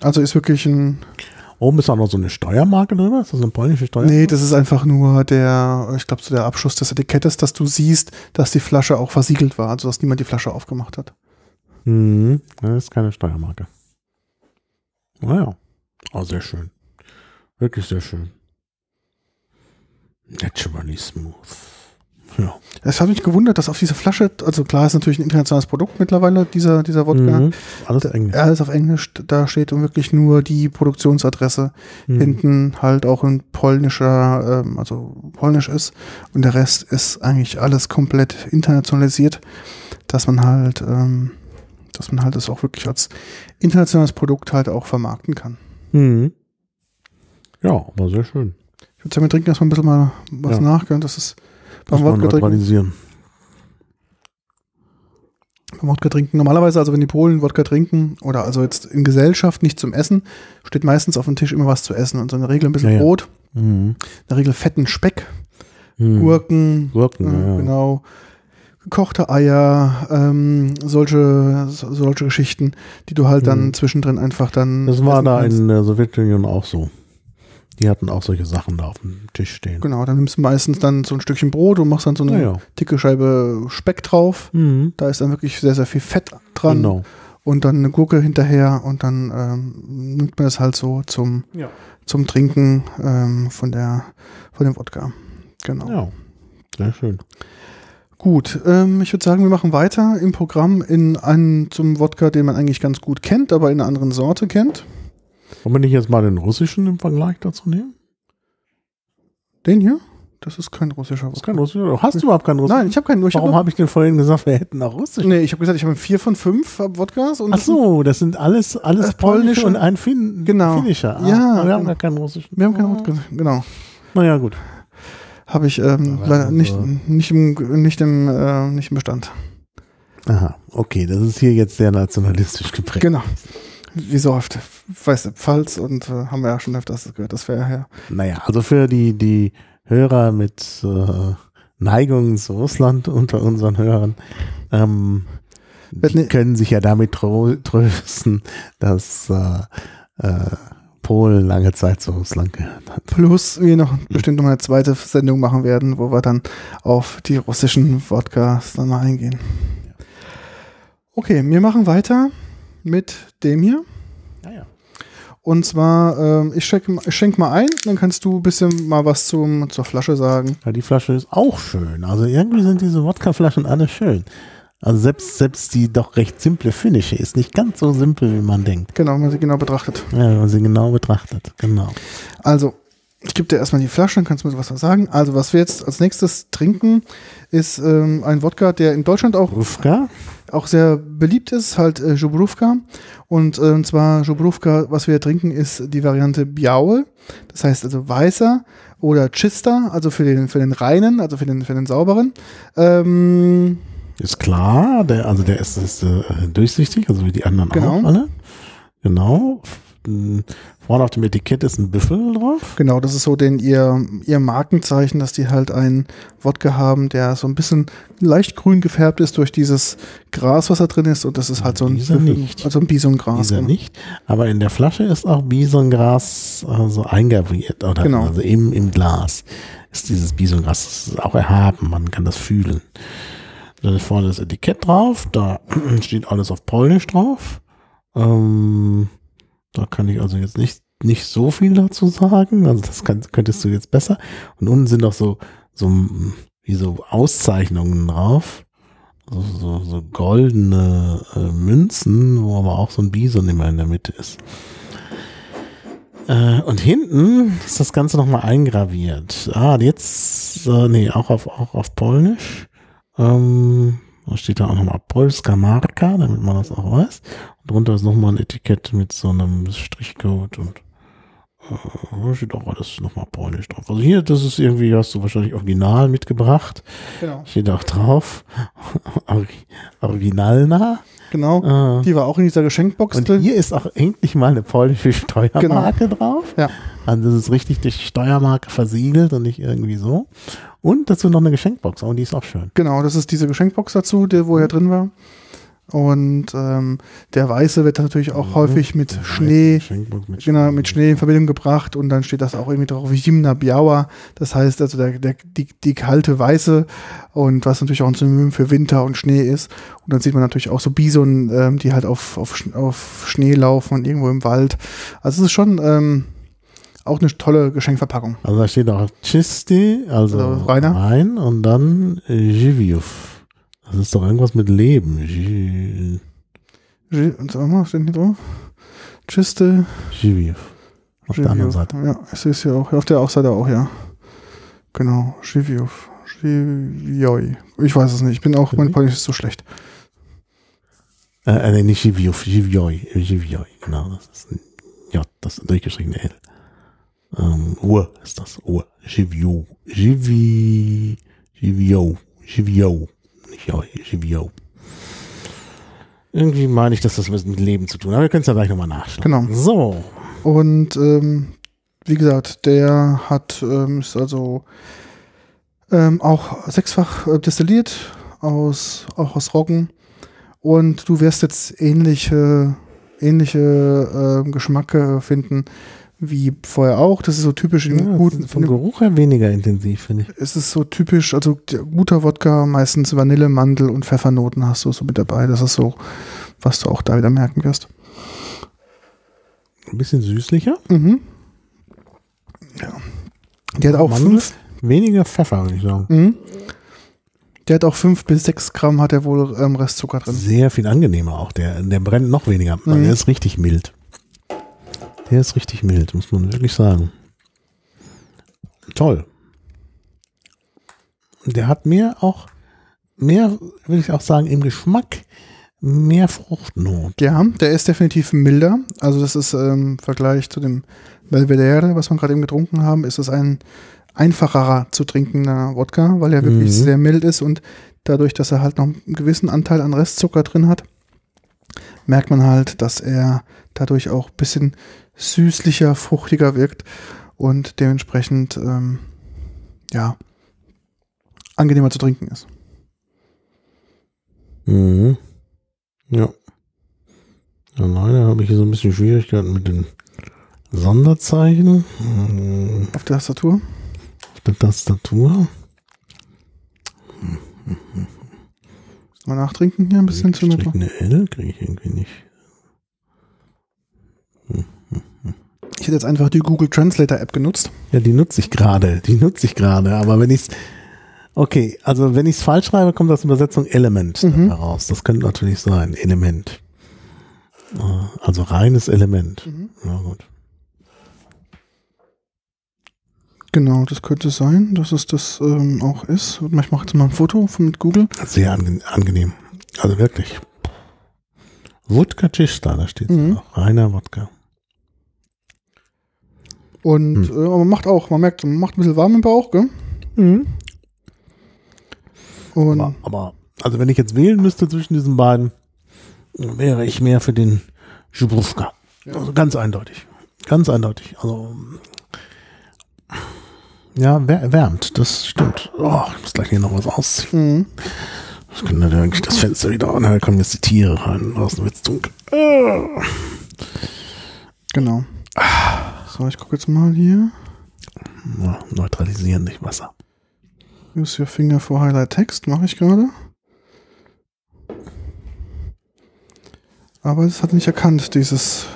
Also ist wirklich ein. Oben ist auch noch so eine Steuermarke drin. Ist das eine polnische Steuermarke? Nee, das ist einfach nur der, ich glaube, so der Abschluss des Etikettes, dass du siehst, dass die Flasche auch versiegelt war, also dass niemand die Flasche aufgemacht hat. Mhm. Das ist keine Steuermarke. Naja. Oh, sehr schön. Wirklich sehr schön. Naturally smooth. Ja. Es hat mich gewundert, dass auf dieser Flasche, also klar ist natürlich ein internationales Produkt mittlerweile, dieser, dieser Wodka. Mhm, alles Englisch. Alles auf Englisch, da steht und wirklich nur die Produktionsadresse mhm. hinten halt auch in polnischer, ähm, also polnisch ist. Und der Rest ist eigentlich alles komplett internationalisiert, dass man halt, ähm, dass man halt es auch wirklich als internationales Produkt halt auch vermarkten kann. Mhm. Ja, aber sehr schön. Ich würde sagen, wir trinken erstmal ein bisschen mal was ja. nach, das ist beim Wodka trinken. Beim Wodka trinken. Normalerweise, also wenn die Polen Wodka trinken oder also jetzt in Gesellschaft nicht zum Essen, steht meistens auf dem Tisch immer was zu essen. Und so in der Regel ein bisschen ja, ja. Brot, mhm. in der Regel fetten Speck, mhm. Gurken, Gurken äh, ja. genau, gekochte Eier, ähm, solche, solche Geschichten, die du halt dann mhm. zwischendrin einfach dann. Das war da kannst. in der Sowjetunion auch so. Die hatten auch solche Sachen da auf dem Tisch stehen. Genau, dann nimmst du meistens dann so ein Stückchen Brot und machst dann so eine ja, ja. dicke Scheibe Speck drauf. Mhm. Da ist dann wirklich sehr, sehr viel Fett dran. Genau. Und dann eine Gurke hinterher und dann ähm, nimmt man das halt so zum, ja. zum Trinken ähm, von, der, von dem Wodka. Genau. Ja, sehr schön. Gut, ähm, ich würde sagen, wir machen weiter im Programm in einen zum Wodka, den man eigentlich ganz gut kennt, aber in einer anderen Sorte kennt. Wollen wir nicht jetzt mal den russischen im Vergleich dazu nehmen? Den hier? Das ist kein russischer Wodka. Das ist kein russischer. Hast du überhaupt keinen russischen? Nein, ich habe keinen russischen. Warum habe ich denn vorhin gesagt, wir hätten auch russischen? Nee, ich habe gesagt, ich habe vier von fünf Wodkas. Und Ach so, das sind alles, alles äh, polnische und ein fin genau. finnischer. Ah, ja. Wir genau. haben gar keinen russischen. Wir haben keinen Wodka, genau. Naja, gut. Habe ich ähm, leider also nicht, nicht, im, nicht, im, äh, nicht im Bestand. Aha, okay, das ist hier jetzt sehr nationalistisch geprägt. Genau wie so oft, weißt du, Pfalz und äh, haben wir ja schon öfters gehört, das wäre ja. Naja, also für die, die Hörer mit äh, Neigungen zu Russland unter unseren Hörern, ähm, die können sich ja damit trösten, dass äh, äh, Polen lange Zeit zu Russland gehört hat. Plus wir noch bestimmt noch eine zweite Sendung machen werden, wo wir dann auf die russischen Wodkas dann mal eingehen. Okay, wir machen weiter mit dem hier. Ja, ja. Und zwar, ähm, ich schenke schenk mal ein, dann kannst du ein bisschen mal was zum, zur Flasche sagen. Ja, die Flasche ist auch schön. Also irgendwie sind diese Wodkaflaschen alle schön. Also selbst, selbst die doch recht simple Finische ist nicht ganz so simpel, wie man denkt. Genau, wenn man sie genau betrachtet. Ja, wenn man sie genau betrachtet, genau. Also, ich gebe dir erstmal die Flasche, dann kannst du mir was sagen. Also, was wir jetzt als nächstes trinken, ist ähm, ein Wodka, der in Deutschland auch, Rufka? auch sehr beliebt ist, halt äh, Jobrówka. Und, äh, und zwar Jobrówka, was wir trinken, ist die Variante Biaue, das heißt also weißer oder Chista, also für den, für den reinen, also für den, für den sauberen. Ähm, Ist klar, der, also der ist, ist äh, durchsichtig, also wie die anderen Genau. auch alle. Genau. F- Vorne auf dem Etikett ist ein Büffel drauf. Genau, das ist so den ihr, ihr Markenzeichen, dass die halt einen Wodka haben, der so ein bisschen leicht grün gefärbt ist durch dieses Gras, was da drin ist. Und das ist halt so ein, Dieser nicht. also ein Bisongras. Dieser genau. nicht. Aber in der Flasche ist auch Bisongras also eingraviert. Oder Genau. Also im, im Glas ist dieses Bisongras. Auch erhaben. Man kann das fühlen. Dann ist vorne das Etikett drauf. Da steht alles auf Polnisch drauf. Ähm, da kann ich also jetzt nicht, nicht so viel dazu sagen. Also das kann, könntest du jetzt besser. Und unten sind auch so, so, wie so Auszeichnungen drauf. So, so, so goldene äh, Münzen, wo aber auch so ein Bison immer in der Mitte ist. Äh, und hinten ist das Ganze nochmal eingraviert. Ah, jetzt, äh, nee, auch auf, auch auf Polnisch. Ähm, da steht da auch nochmal Polska Marka, damit man das auch weiß. Und drunter ist nochmal ein Etikett mit so einem Strichcode und äh, da steht auch alles nochmal polnisch drauf. Also hier, das ist irgendwie, hast du wahrscheinlich original mitgebracht. Genau. Steht auch drauf. Originalna. genau. Äh, Die war auch in dieser Geschenkbox und drin. hier ist auch endlich mal eine polnische Steuermarke drauf. Ja. Also das ist richtig die Steuermarke versiegelt und nicht irgendwie so. Und dazu noch eine Geschenkbox. Oh, die ist auch schön. Genau, das ist diese Geschenkbox dazu, der, wo er drin war. Und ähm, der Weiße wird natürlich auch häufig mit Schnee, mit genau, mit Schnee in Verbindung gebracht und dann steht das auch irgendwie drauf, Zimna Biała, das heißt also der, der, die, die kalte Weiße und was natürlich auch ein Synonym für Winter und Schnee ist. Und dann sieht man natürlich auch so Bison, ähm, die halt auf, auf, auf Schnee laufen und irgendwo im Wald. Also es ist schon ähm, auch eine tolle Geschenkverpackung. Also da steht auch Chisti, also Also Rainer. rein und dann Jiviuf. Das ist doch irgendwas mit Leben. Gi- Und sag mal, was steht hier drauf? Tschüste. Jiviuf. Auf der anderen Seite. Ja, es ist ja auch, auf der Seite auch, ja. Genau, Żywiów. Żywioj. Ich weiß es nicht, ich bin auch, mein. Polnisch ist so schlecht. Äh, äh, nee, nicht Jiviuf, Jivioi. Jivioi, genau. Das ist ein J, das durchgeschriebene L. Ähm, Ur ist das. Ur. Jivio. Jivi. Jivio. Jivio. Nicht Jivio. Irgendwie meine ich, dass das mit Leben zu tun hat. Aber wir können es ja gleich nochmal nachschlagen. Genau. So. Und ähm, wie gesagt, der hat, ähm, ist also ähm, auch sechsfach äh, destilliert, aus, auch aus Roggen. Und du wirst jetzt ähnliche, ähnliche äh, Geschmacke finden wie vorher auch. Das ist so typisch Ja, guten, vom Geruch her weniger intensiv, finde ich. es ist so typisch, also guter Wodka, meistens Vanille, Mandel und Pfeffernoten hast du so mit dabei. Das ist so, was du auch da wieder merken wirst. Ein bisschen süßlicher. Mhm. Ja. Der hat auch Mandel? fünf, Weniger Pfeffer, würde ich sagen. mhm. Der hat auch fünf bis sechs Gramm hat er wohl ähm, Restzucker drin. Sehr viel angenehmer auch. Der, der brennt noch weniger. Mhm. Der ist richtig mild. Der ist richtig mild, muss man wirklich sagen. Toll. Der hat mehr auch, mehr, würde ich auch sagen, im Geschmack mehr Fruchtnot. Ja, der ist definitiv milder. Also das ist ähm, im Vergleich zu dem Belvedere, was wir gerade eben getrunken haben, ist es ein einfacherer zu trinkender Wodka, weil er wirklich Mhm. sehr mild ist und dadurch, dass er halt noch einen gewissen Anteil an Restzucker drin hat, merkt man halt, dass er dadurch auch ein bisschen süßlicher, fruchtiger wirkt und dementsprechend ähm, ja angenehmer zu trinken ist. Mhm. Ja. ja. Leider habe ich hier so ein bisschen Schwierigkeiten mit den Sonderzeichen. Mhm. Auf der Tastatur. Auf der Tastatur. Mal nachtrinken hier ein bisschen zu L kriege ich irgendwie nicht. Ich hätte jetzt einfach die Google Translator App genutzt. Ja, die nutze ich gerade. Die nutze ich gerade. Aber wenn ich Okay, also wenn ich es falsch schreibe, kommt das Übersetzung Element Mhm. heraus. Das könnte natürlich sein. Element. Äh, Also reines Element. Mhm. Ja, gut. Genau, das könnte sein, dass es das ähm, auch ist. Ich mache jetzt mal ein Foto von mit Google. Sehr ange angenehm. Also wirklich. Wodka Chista, da steht Mhm. auch. Reiner Wodka. Und Hm. äh, man macht auch, man merkt, man macht ein bisschen warm im Bauch, gell? Und Aber, aber Also wenn ich jetzt wählen müsste zwischen diesen beiden, wäre ich mehr für den Schubrufka. Ja. Also ganz eindeutig. Ganz eindeutig. Also ja, wärmt, das stimmt. Oh, ich muss gleich hier noch was ausziehen. Mhm. Ich kann dann eigentlich das Fenster wieder an, da kommen jetzt die Tiere rein. Draußen wird es dunkel. Genau. So, ich gucke jetzt mal hier. Neutralisieren nicht Wasser. Use your finger for highlight text, mache ich gerade. Aber es hat nicht erkannt, dieses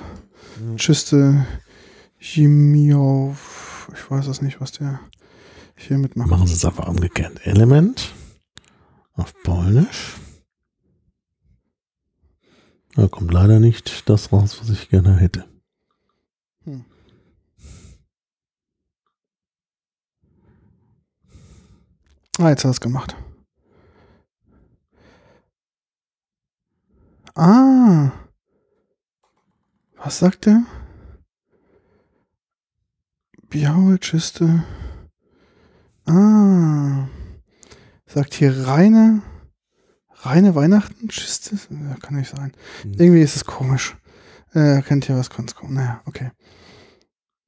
hm. Tschüste Jimiov. Ich weiß es nicht, was der hier mitmacht. Machen Sie es einfach umgekehrt. Element auf Polnisch. Da kommt leider nicht das raus, was ich gerne hätte. Ah, jetzt hat er es gemacht. Ah. Was sagt er? Białe, czyste. Ah. Sagt hier reine, reine Weihnachten? Czyste? Ja, kann nicht sein. Mhm. Irgendwie ist es komisch. Er kennt hier was ganz komisch. Naja, okay.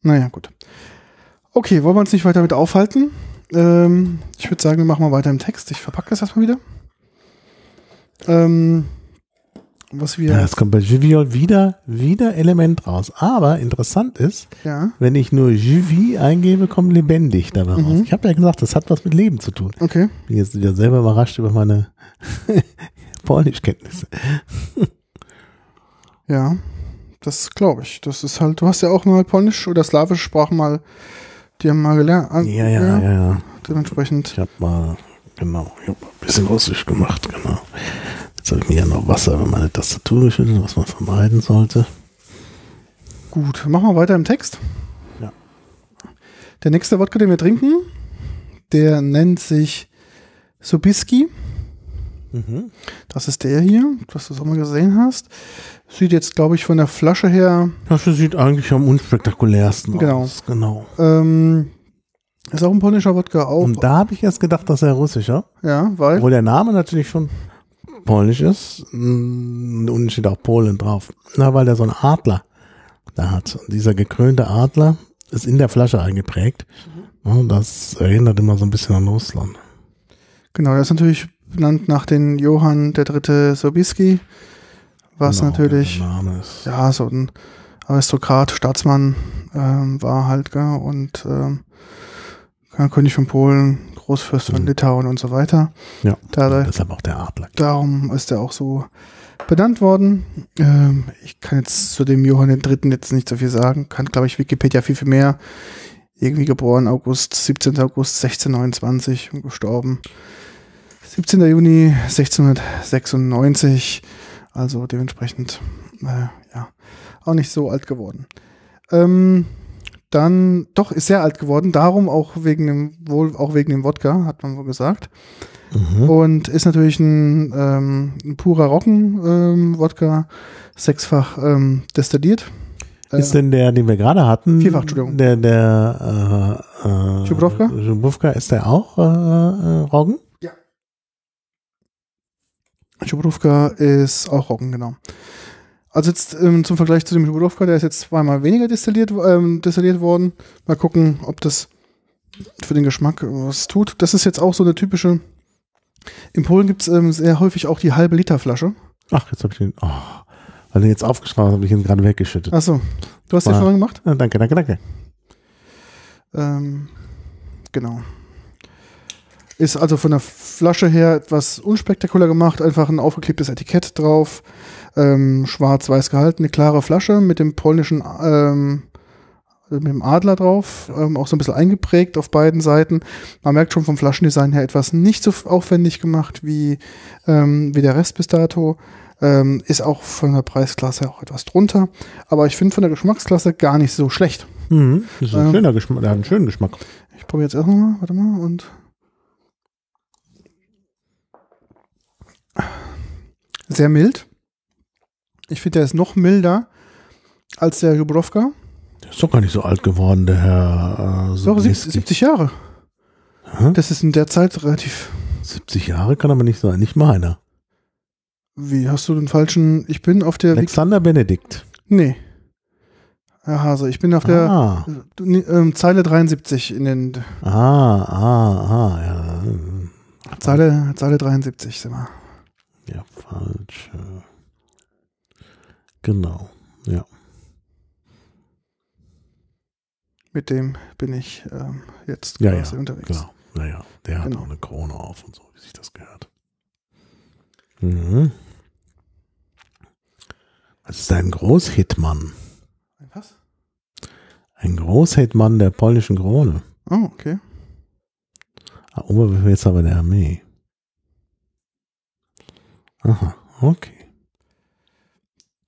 Naja, gut. Okay, wollen wir uns nicht weiter mit aufhalten? Ähm, ich würde sagen, wir machen mal weiter im Text. Ich verpacke das erstmal wieder. Ähm, was wir. Ja, es kommt bei Juviol wieder, wieder Element raus. Aber interessant ist, ja. wenn ich nur Juvi eingebe, kommt lebendig dabei mhm. raus. Ich habe ja gesagt, das hat was mit Leben zu tun. Okay. Bin jetzt wieder selber überrascht über meine Polnischkenntnisse. ja, das glaube ich. Das ist halt, du hast ja auch mal Polnisch oder slawische Sprachen mal, die haben mal gelernt. Ja, ja, ja, ja. Dementsprechend. Ich habe mal, genau, ich habe ein bisschen Russisch gemacht, genau. Jetzt habe ich mir ja noch Wasser über meine Tastatur geschüttet, was man vermeiden sollte. Gut, machen wir weiter im Text. Ja. Der nächste Wodka, den wir trinken, der nennt sich Subiski. Mhm. Das ist der hier, was du es auch mal gesehen hast. Sieht jetzt, glaube ich, von der Flasche her. Das sieht eigentlich am unspektakulärsten genau. aus. Genau. Ähm, ist auch ein polnischer Wodka auch. Und da habe ich erst gedacht, dass er russischer. Ja, weil. Obwohl der Name natürlich schon polnisch ist. Mm, unten steht auch Polen drauf. Na, weil der so einen Adler da hat. Und dieser gekrönte Adler ist in der Flasche eingeprägt. Mhm. Das erinnert immer so ein bisschen an Russland. Genau, das ist natürlich benannt nach den Johann III. Sobieski, was genau, natürlich ja so ein Aristokrat, Staatsmann ähm, war halt, gell? und ähm, König von Polen, Großfürst von mhm. Litauen und so weiter. Ja, da, deshalb auch der Adler. Darum ist er auch so benannt worden. Ähm, ich kann jetzt zu dem Johann III. jetzt nicht so viel sagen. Kann, glaube ich, Wikipedia viel, viel mehr. Irgendwie geboren August, 17. August 1629 und gestorben. 17. Juni 1696. Also dementsprechend, äh, ja, auch nicht so alt geworden. Ähm, dann doch ist sehr alt geworden, darum auch wegen dem, wohl auch wegen dem Wodka, hat man wohl gesagt. Mhm. Und ist natürlich ein, ähm, ein purer Roggen-Wodka, ähm, sechsfach ähm, destilliert. Ist denn der, den wir gerade hatten? Vierfach, Entschuldigung. Der, der, äh, äh, Schubrowka? Schubrowka, ist der auch äh, äh, Roggen? Ja. Schubrowka ist auch Roggen, genau. Also jetzt ähm, zum Vergleich zu dem Budowka, der ist jetzt zweimal weniger destilliert, ähm, destilliert worden. Mal gucken, ob das für den Geschmack was tut. Das ist jetzt auch so eine typische. In Polen gibt es ähm, sehr häufig auch die halbe Liter Flasche. Ach, jetzt habe ich den. Oh, weil du jetzt aufgeschlagen habe ich ihn gerade weggeschüttet. Achso. Du hast den schon mal gemacht? Danke, danke, danke. Ähm, genau. Ist also von der Flasche her etwas unspektakulär gemacht, einfach ein aufgeklebtes Etikett drauf ähm, schwarz-weiß gehalten, eine klare Flasche mit dem polnischen, ähm, mit dem Adler drauf, ähm, auch so ein bisschen eingeprägt auf beiden Seiten. Man merkt schon vom Flaschendesign her etwas nicht so aufwendig gemacht wie, ähm, wie der Rest bis dato. Ähm, ist auch von der Preisklasse auch etwas drunter. Aber ich finde von der Geschmacksklasse gar nicht so schlecht. Mhm, das ist ein ähm, schöner Geschmack, der hat einen schönen Geschmack. Ich probiere jetzt erst mal, warte mal, und sehr mild. Ich finde, der ist noch milder als der Jubrowka. Der ist doch gar nicht so alt geworden, der Herr. Äh, doch, 70, 70 Jahre. Hm? Das ist in der Zeit relativ 70 Jahre kann aber nicht sein, nicht meiner. Wie hast du den falschen? Ich bin auf der. Alexander Wik Benedikt. Nee. Herr Hase, ich bin auf der ah. äh, Zeile 73 in den. Ah, ah, ah, ja. Zeile, Zeile 73, sind wir. Ja, falsch. Genau, ja. Mit dem bin ich ähm, jetzt ja, quasi ja, unterwegs. Genau, naja, der genau. hat auch eine Krone auf und so, wie sich das gehört. Mhm. Das ist ein Großhitmann. Ein was? Ein Großhitmann der polnischen Krone. Oh, okay. Ah, Oberbefehlshaber der Armee. Aha, okay.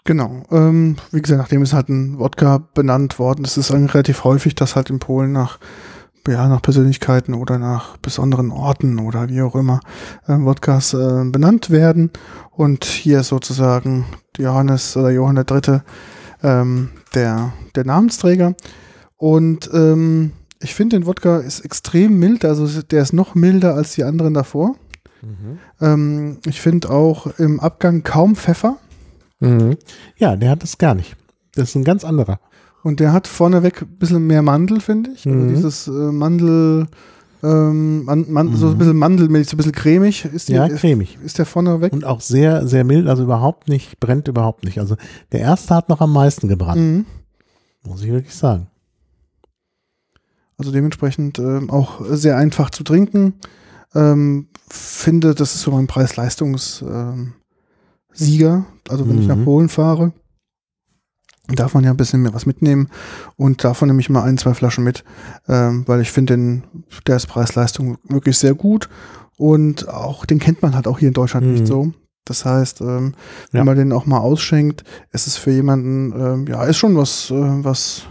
Genau. Ähm, wie gesagt, nachdem ist halt ein Wodka benannt worden, es ist eigentlich relativ häufig, dass halt in Polen nach ja, nach Persönlichkeiten oder nach besonderen Orten oder wie auch immer äh, Wodkas äh, benannt werden. Und hier ist sozusagen Johannes oder Johann der Dritte ähm, der, der Namensträger. Und ähm, ich finde, den Wodka ist extrem mild, also der ist noch milder als die anderen davor. Mhm. Ähm, ich finde auch im Abgang kaum Pfeffer. Mhm. Ja, der hat das gar nicht. Das ist ein ganz anderer. Und der hat vorneweg ein bisschen mehr Mandel, finde ich. Also mhm. dieses äh, Mandel, ähm, man, man, mhm. so ein bisschen Mandelmilch, so ein bisschen cremig ist die, Ja, cremig. Ist, ist der vorneweg. Und auch sehr, sehr mild, also überhaupt nicht, brennt überhaupt nicht. Also der erste hat noch am meisten gebrannt. Mhm. Muss ich wirklich sagen. Also dementsprechend ähm, auch sehr einfach zu trinken. Ähm, finde, das ist so mein Preis-Leistungs-Sieger. Ähm, also wenn mhm. ich nach mhm. Polen fahre, darf man ja ein bisschen mehr was mitnehmen und davon nehme ich mal ein, zwei Flaschen mit, ähm, weil ich finde, den, der ist Preis-Leistung wirklich sehr gut und auch den kennt man halt auch hier in Deutschland mhm. nicht so. Das heißt, ähm, wenn ja. man den auch mal ausschenkt, ist es für jemanden, ähm, ja, ist schon was, äh, was,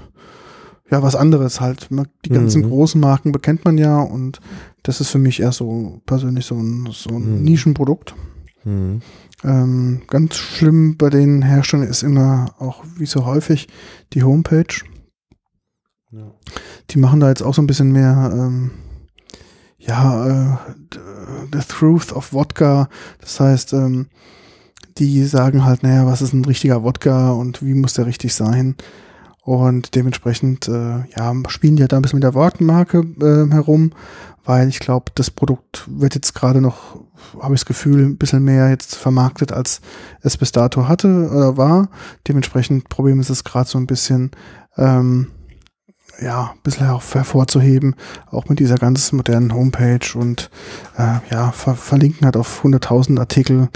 ja, was anderes halt. Die ganzen mhm. großen Marken bekennt man ja und das ist für mich eher so persönlich so ein, so ein mhm. Nischenprodukt. Mhm. Ähm, ganz schlimm bei den Herstellern ist immer auch wie so häufig die Homepage. Ja. Die machen da jetzt auch so ein bisschen mehr, ähm, ja, äh, The Truth of Wodka. Das heißt, ähm, die sagen halt, naja, was ist ein richtiger Wodka und wie muss der richtig sein? Und dementsprechend, äh, ja, spielen die halt da ein bisschen mit der Wortmarke äh, herum, weil ich glaube, das Produkt wird jetzt gerade noch, habe ich das Gefühl, ein bisschen mehr jetzt vermarktet, als es bis dato hatte oder war. Dementsprechend Problem ist es gerade so ein bisschen, ähm, ja, ein bisschen hervorzuheben, auch mit dieser ganz modernen Homepage und äh, ja, ver verlinken hat auf 100.000 Artikel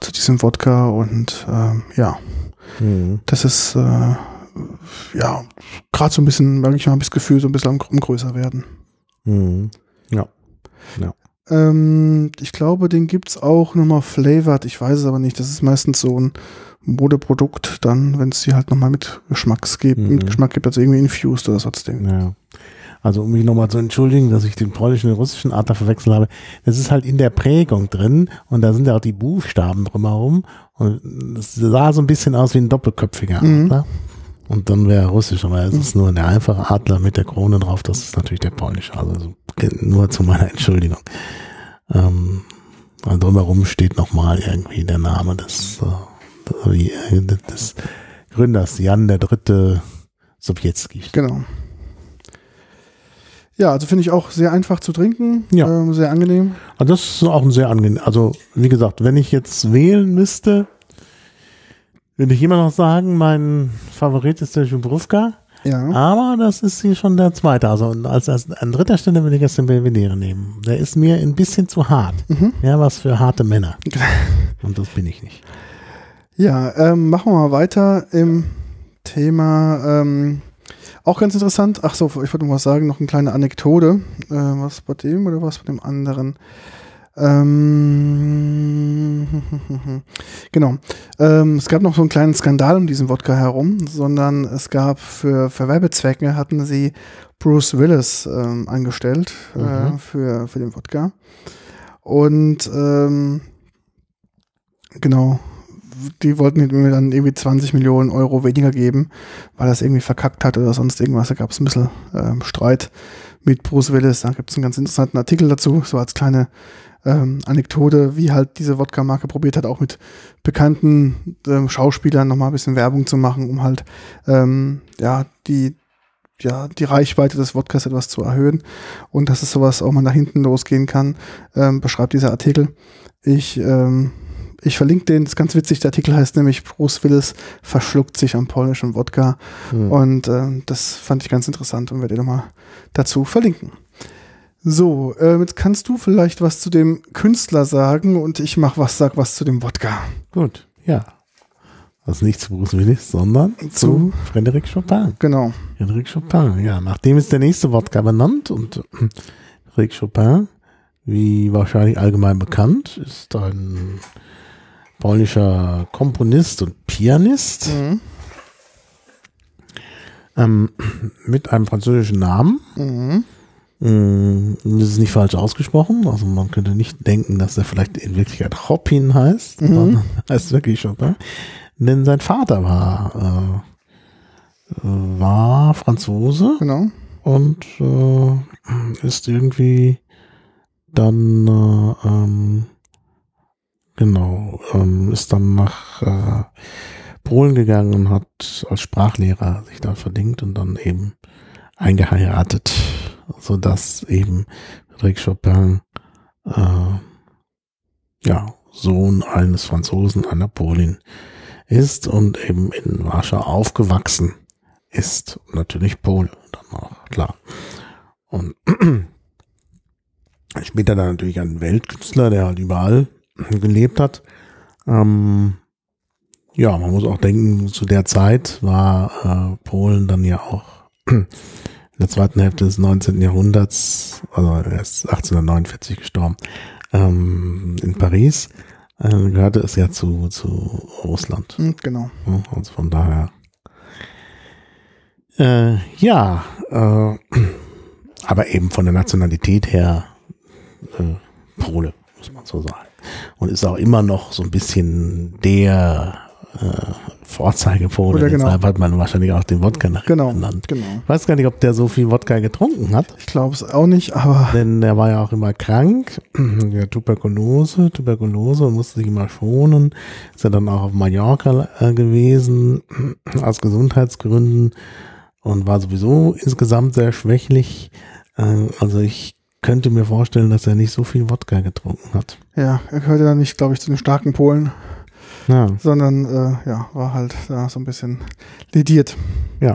zu diesem Wodka und äh, ja, mhm. das ist äh, ja gerade so ein bisschen, wirklich mal das Gefühl, so ein bisschen am, größer werden. Mhm. Ja. ja. Ähm, ich glaube, den gibt es auch nochmal flavored. Ich weiß es aber nicht. Das ist meistens so ein Modeprodukt dann, wenn es die halt nochmal mit Geschmacks gibt, mhm. mit Geschmack gibt, also irgendwie infused oder sonst Ding. Ja. Also um mich nochmal zu entschuldigen, dass ich den polnischen und den russischen Adler verwechselt habe. Das ist halt in der Prägung drin und da sind ja auch die Buchstaben drumherum und es sah so ein bisschen aus wie ein doppelköpfiger mhm. Und dann wäre russisch, aber es ist nur der einfache Adler mit der Krone drauf, das ist natürlich der polnische. Also nur zu meiner Entschuldigung. Ähm, also drumherum steht nochmal irgendwie der Name des, äh, des Gründers, Jan der Dritte Sowjetski. Genau. Ja, also finde ich auch sehr einfach zu trinken, ja. Ähm, sehr angenehm. Also das ist auch ein sehr angenehm. Also wie gesagt, wenn ich jetzt wählen müsste, würde ich immer noch sagen, mein Favorit ist der Jubrowka. Ja. Aber das ist hier schon der zweite. Also als, als an dritter Stelle würde ich jetzt den Belvedere nehmen. Der ist mir ein bisschen zu hart. Mhm. Ja, was für harte Männer. Und das bin ich nicht. Ja, ähm, machen wir mal weiter im Thema. Ähm, auch ganz interessant. Ach so, ich wollte noch was sagen, noch eine kleine Anekdote. Äh, was bei dem oder was bei dem anderen? Ähm, genau. Ähm, es gab noch so einen kleinen Skandal um diesen Wodka herum, sondern es gab für, für Werbezwecke hatten sie Bruce Willis ähm, angestellt äh, mhm. äh, für, für den Wodka. Und ähm, genau, die wollten mir dann irgendwie 20 Millionen Euro weniger geben, weil er es irgendwie verkackt hat oder sonst irgendwas. Da gab es ein bisschen ähm, Streit mit Bruce Willis. Da gibt es einen ganz interessanten Artikel dazu, so als kleine ähm, Anekdote, wie halt diese Wodka-Marke probiert hat, auch mit bekannten ähm, Schauspielern nochmal ein bisschen Werbung zu machen, um halt ähm, ja die ja, die Reichweite des Wodkas etwas zu erhöhen und dass es sowas auch mal nach hinten losgehen kann, ähm, beschreibt dieser Artikel. Ich, ähm, ich verlinke den, das ist ganz witzig, der Artikel heißt nämlich Bruce Willis verschluckt sich am polnischen Wodka mhm. und ähm, das fand ich ganz interessant und werde dir nochmal dazu verlinken. So, äh, jetzt kannst du vielleicht was zu dem Künstler sagen und ich mach was, sag was zu dem Wodka. Gut, ja. Also nicht zu Bruce Willis, sondern zu, zu Frédéric Chopin. Genau. Frédéric Chopin, ja. Nachdem ist der nächste Wodka benannt und äh, Frédéric Chopin, wie wahrscheinlich allgemein bekannt, ist ein polnischer Komponist und Pianist mhm. ähm, mit einem französischen Namen. Mhm. Mm, das ist nicht falsch ausgesprochen. Also man könnte nicht denken, dass er vielleicht in Wirklichkeit Hopin heißt. Mhm. heißt wirklich Chopin. Denn sein Vater war, äh, war Franzose. Genau. Und äh, ist irgendwie dann, äh, ähm, genau, ähm, ist dann nach äh, Polen gegangen und hat als Sprachlehrer sich da verdingt und dann eben eingeheiratet, so dass eben Friedrich Chopin äh, ja Sohn eines Franzosen, einer Polin ist und eben in Warschau aufgewachsen ist. Natürlich Pole dann auch, klar. Und später dann natürlich ein Weltkünstler, der halt überall gelebt hat. Ähm, ja, man muss auch denken, zu der Zeit war äh, Polen dann ja auch in der zweiten Hälfte des 19. Jahrhunderts, also er ist 1849 gestorben, ähm, in Paris äh, gehörte es ja zu, zu Russland. Hm, genau. Also von daher. Äh, ja, äh, aber eben von der Nationalität her äh, Pole, muss man so sagen. Und ist auch immer noch so ein bisschen der Vorzeigepole. Oder genau. Deshalb hat man wahrscheinlich auch den Wodka nach genau, genannt. Genau. Ich weiß gar nicht, ob der so viel Wodka getrunken hat. Ich glaube es auch nicht, aber. Denn der war ja auch immer krank. Der Tuberkulose, Tuberkulose und musste sich immer schonen. Ist ja dann auch auf Mallorca äh, gewesen, aus Gesundheitsgründen und war sowieso insgesamt sehr schwächlich. Äh, also ich könnte mir vorstellen, dass er nicht so viel Wodka getrunken hat. Ja, er gehörte ja nicht, glaube ich, zu den starken Polen ja. sondern äh, ja, war halt da so ein bisschen lediert. Ja.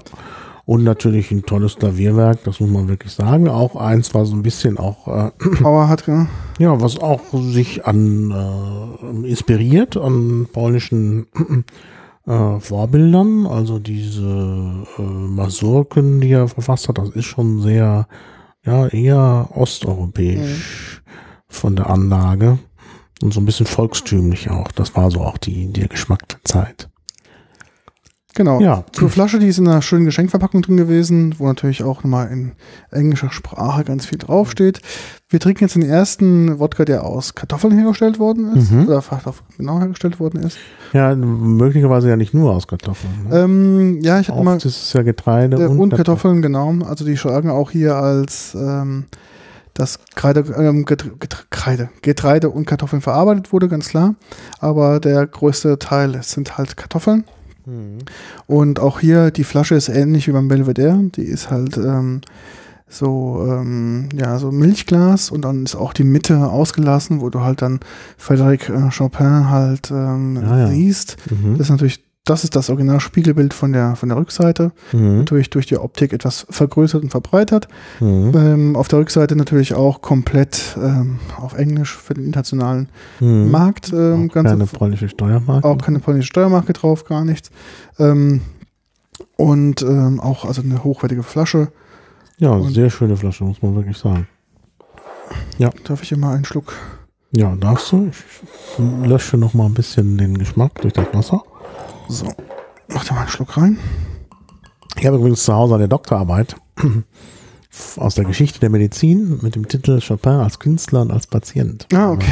Und natürlich ein tolles Klavierwerk, das muss man wirklich sagen. Auch eins war so ein bisschen auch äh, Power hat, ja. ja, was auch sich an äh, inspiriert an polnischen äh, Vorbildern. Also diese äh, Masurken, die er verfasst hat, das ist schon sehr, ja, eher osteuropäisch mhm. von der Anlage. Und so ein bisschen volkstümlich auch. Das war so auch die, der Geschmack der Zeit. Genau. Ja. Zur Flasche, die ist in einer schönen Geschenkverpackung drin gewesen, wo natürlich auch nochmal in englischer Sprache ganz viel draufsteht. Wir trinken jetzt den ersten Wodka, der aus Kartoffeln hergestellt worden ist. Mhm. Oder genau hergestellt worden ist. Ja, möglicherweise ja nicht nur aus Kartoffeln. Ne? Ähm, ja, ich habe mal. Das ist ja Getreide und, und Kartoffeln, Kartoffeln, genau. Also die schlagen auch hier als ähm, dass Kreide, ähm, Getreide, Getreide und Kartoffeln verarbeitet wurde, ganz klar. Aber der größte Teil sind halt Kartoffeln. Mhm. Und auch hier, die Flasche ist ähnlich wie beim Belvedere. Die ist halt ähm, so, ähm, ja, so Milchglas und dann ist auch die Mitte ausgelassen, wo du halt dann Frédéric äh, Chopin halt ähm, ah, ja. siehst. Mhm. Das ist natürlich das ist das Originalspiegelbild von der, von der Rückseite. Mhm. Natürlich durch die Optik etwas vergrößert und verbreitert. Mhm. Ähm, auf der Rückseite natürlich auch komplett ähm, auf Englisch für den internationalen mhm. Markt. Ähm, auch keine polnische Steuermarke. Auch keine polnische Steuermarke drauf, gar nichts. Ähm, und ähm, auch also eine hochwertige Flasche. Ja, und sehr schöne Flasche, muss man wirklich sagen. Ja. Darf ich hier mal einen Schluck? Ja, darfst du. Ich lösche noch mal ein bisschen den Geschmack durch das Wasser. So, mach da mal einen Schluck rein. Ich habe übrigens zu Hause eine Doktorarbeit aus der Geschichte der Medizin mit dem Titel Chopin als Künstler und als Patient. Ah, okay.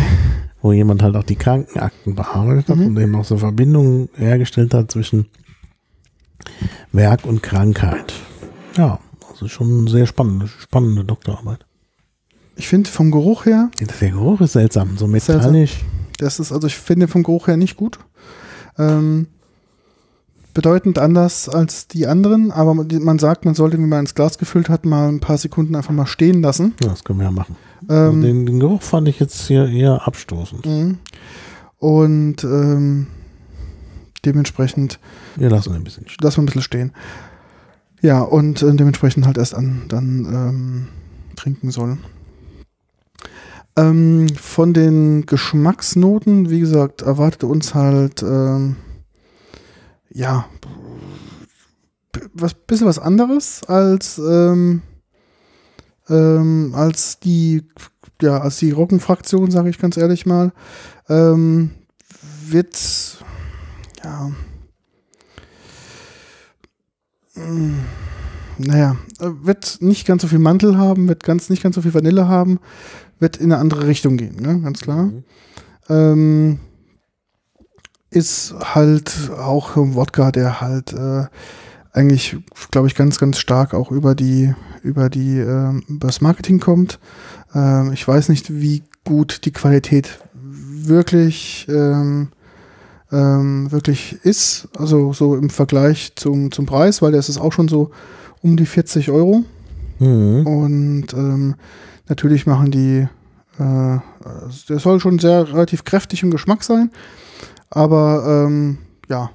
wo jemand halt auch die Krankenakten bearbeitet hat mhm. und eben auch so Verbindungen hergestellt hat zwischen Werk und Krankheit. Ja, also schon eine sehr spannende, spannende Doktorarbeit. Ich finde vom Geruch her. Der Geruch ist seltsam, so metallisch. Seltsam. Das ist, also ich finde vom Geruch her nicht gut. Ähm, bedeutend anders als die anderen, aber man sagt, man sollte, wenn man ins Glas gefüllt hat, mal ein paar Sekunden einfach mal stehen lassen. Ja, das können wir ja machen. Ähm, den, den, Geruch fand ich jetzt hier eher abstoßend. Mhm. Und ähm, dementsprechend. Wir lassen ein bisschen stehen. Lassen wir ein bisschen stehen. Ja, und äh, dementsprechend halt erst an, dann ähm, trinken soll. Ähm, von den Geschmacksnoten, wie gesagt, erwartet uns halt ähm, ja was bisschen was anderes als ähm, ähm, als die ja als die Rockenfraktion, sage ich ganz ehrlich mal, ähm, wird ja mm, naja, wird nicht ganz so viel Mantel haben, wird ganz nicht ganz so viel Vanille haben, wird in eine andere Richtung gehen, ne? ganz klar. Mhm. Ähm, ist halt auch ein Wodka, der halt äh, eigentlich, glaube ich, ganz, ganz stark auch über die, über die, äh, über das Marketing kommt. Ähm, ich weiß nicht, wie gut die Qualität wirklich, ähm, ähm, wirklich ist. Also so im Vergleich zum, zum Preis, weil das ist auch schon so um die 40 Euro. Mhm. Und ähm, natürlich machen die, äh, der soll schon sehr relativ kräftig im Geschmack sein. Aber ähm, ja,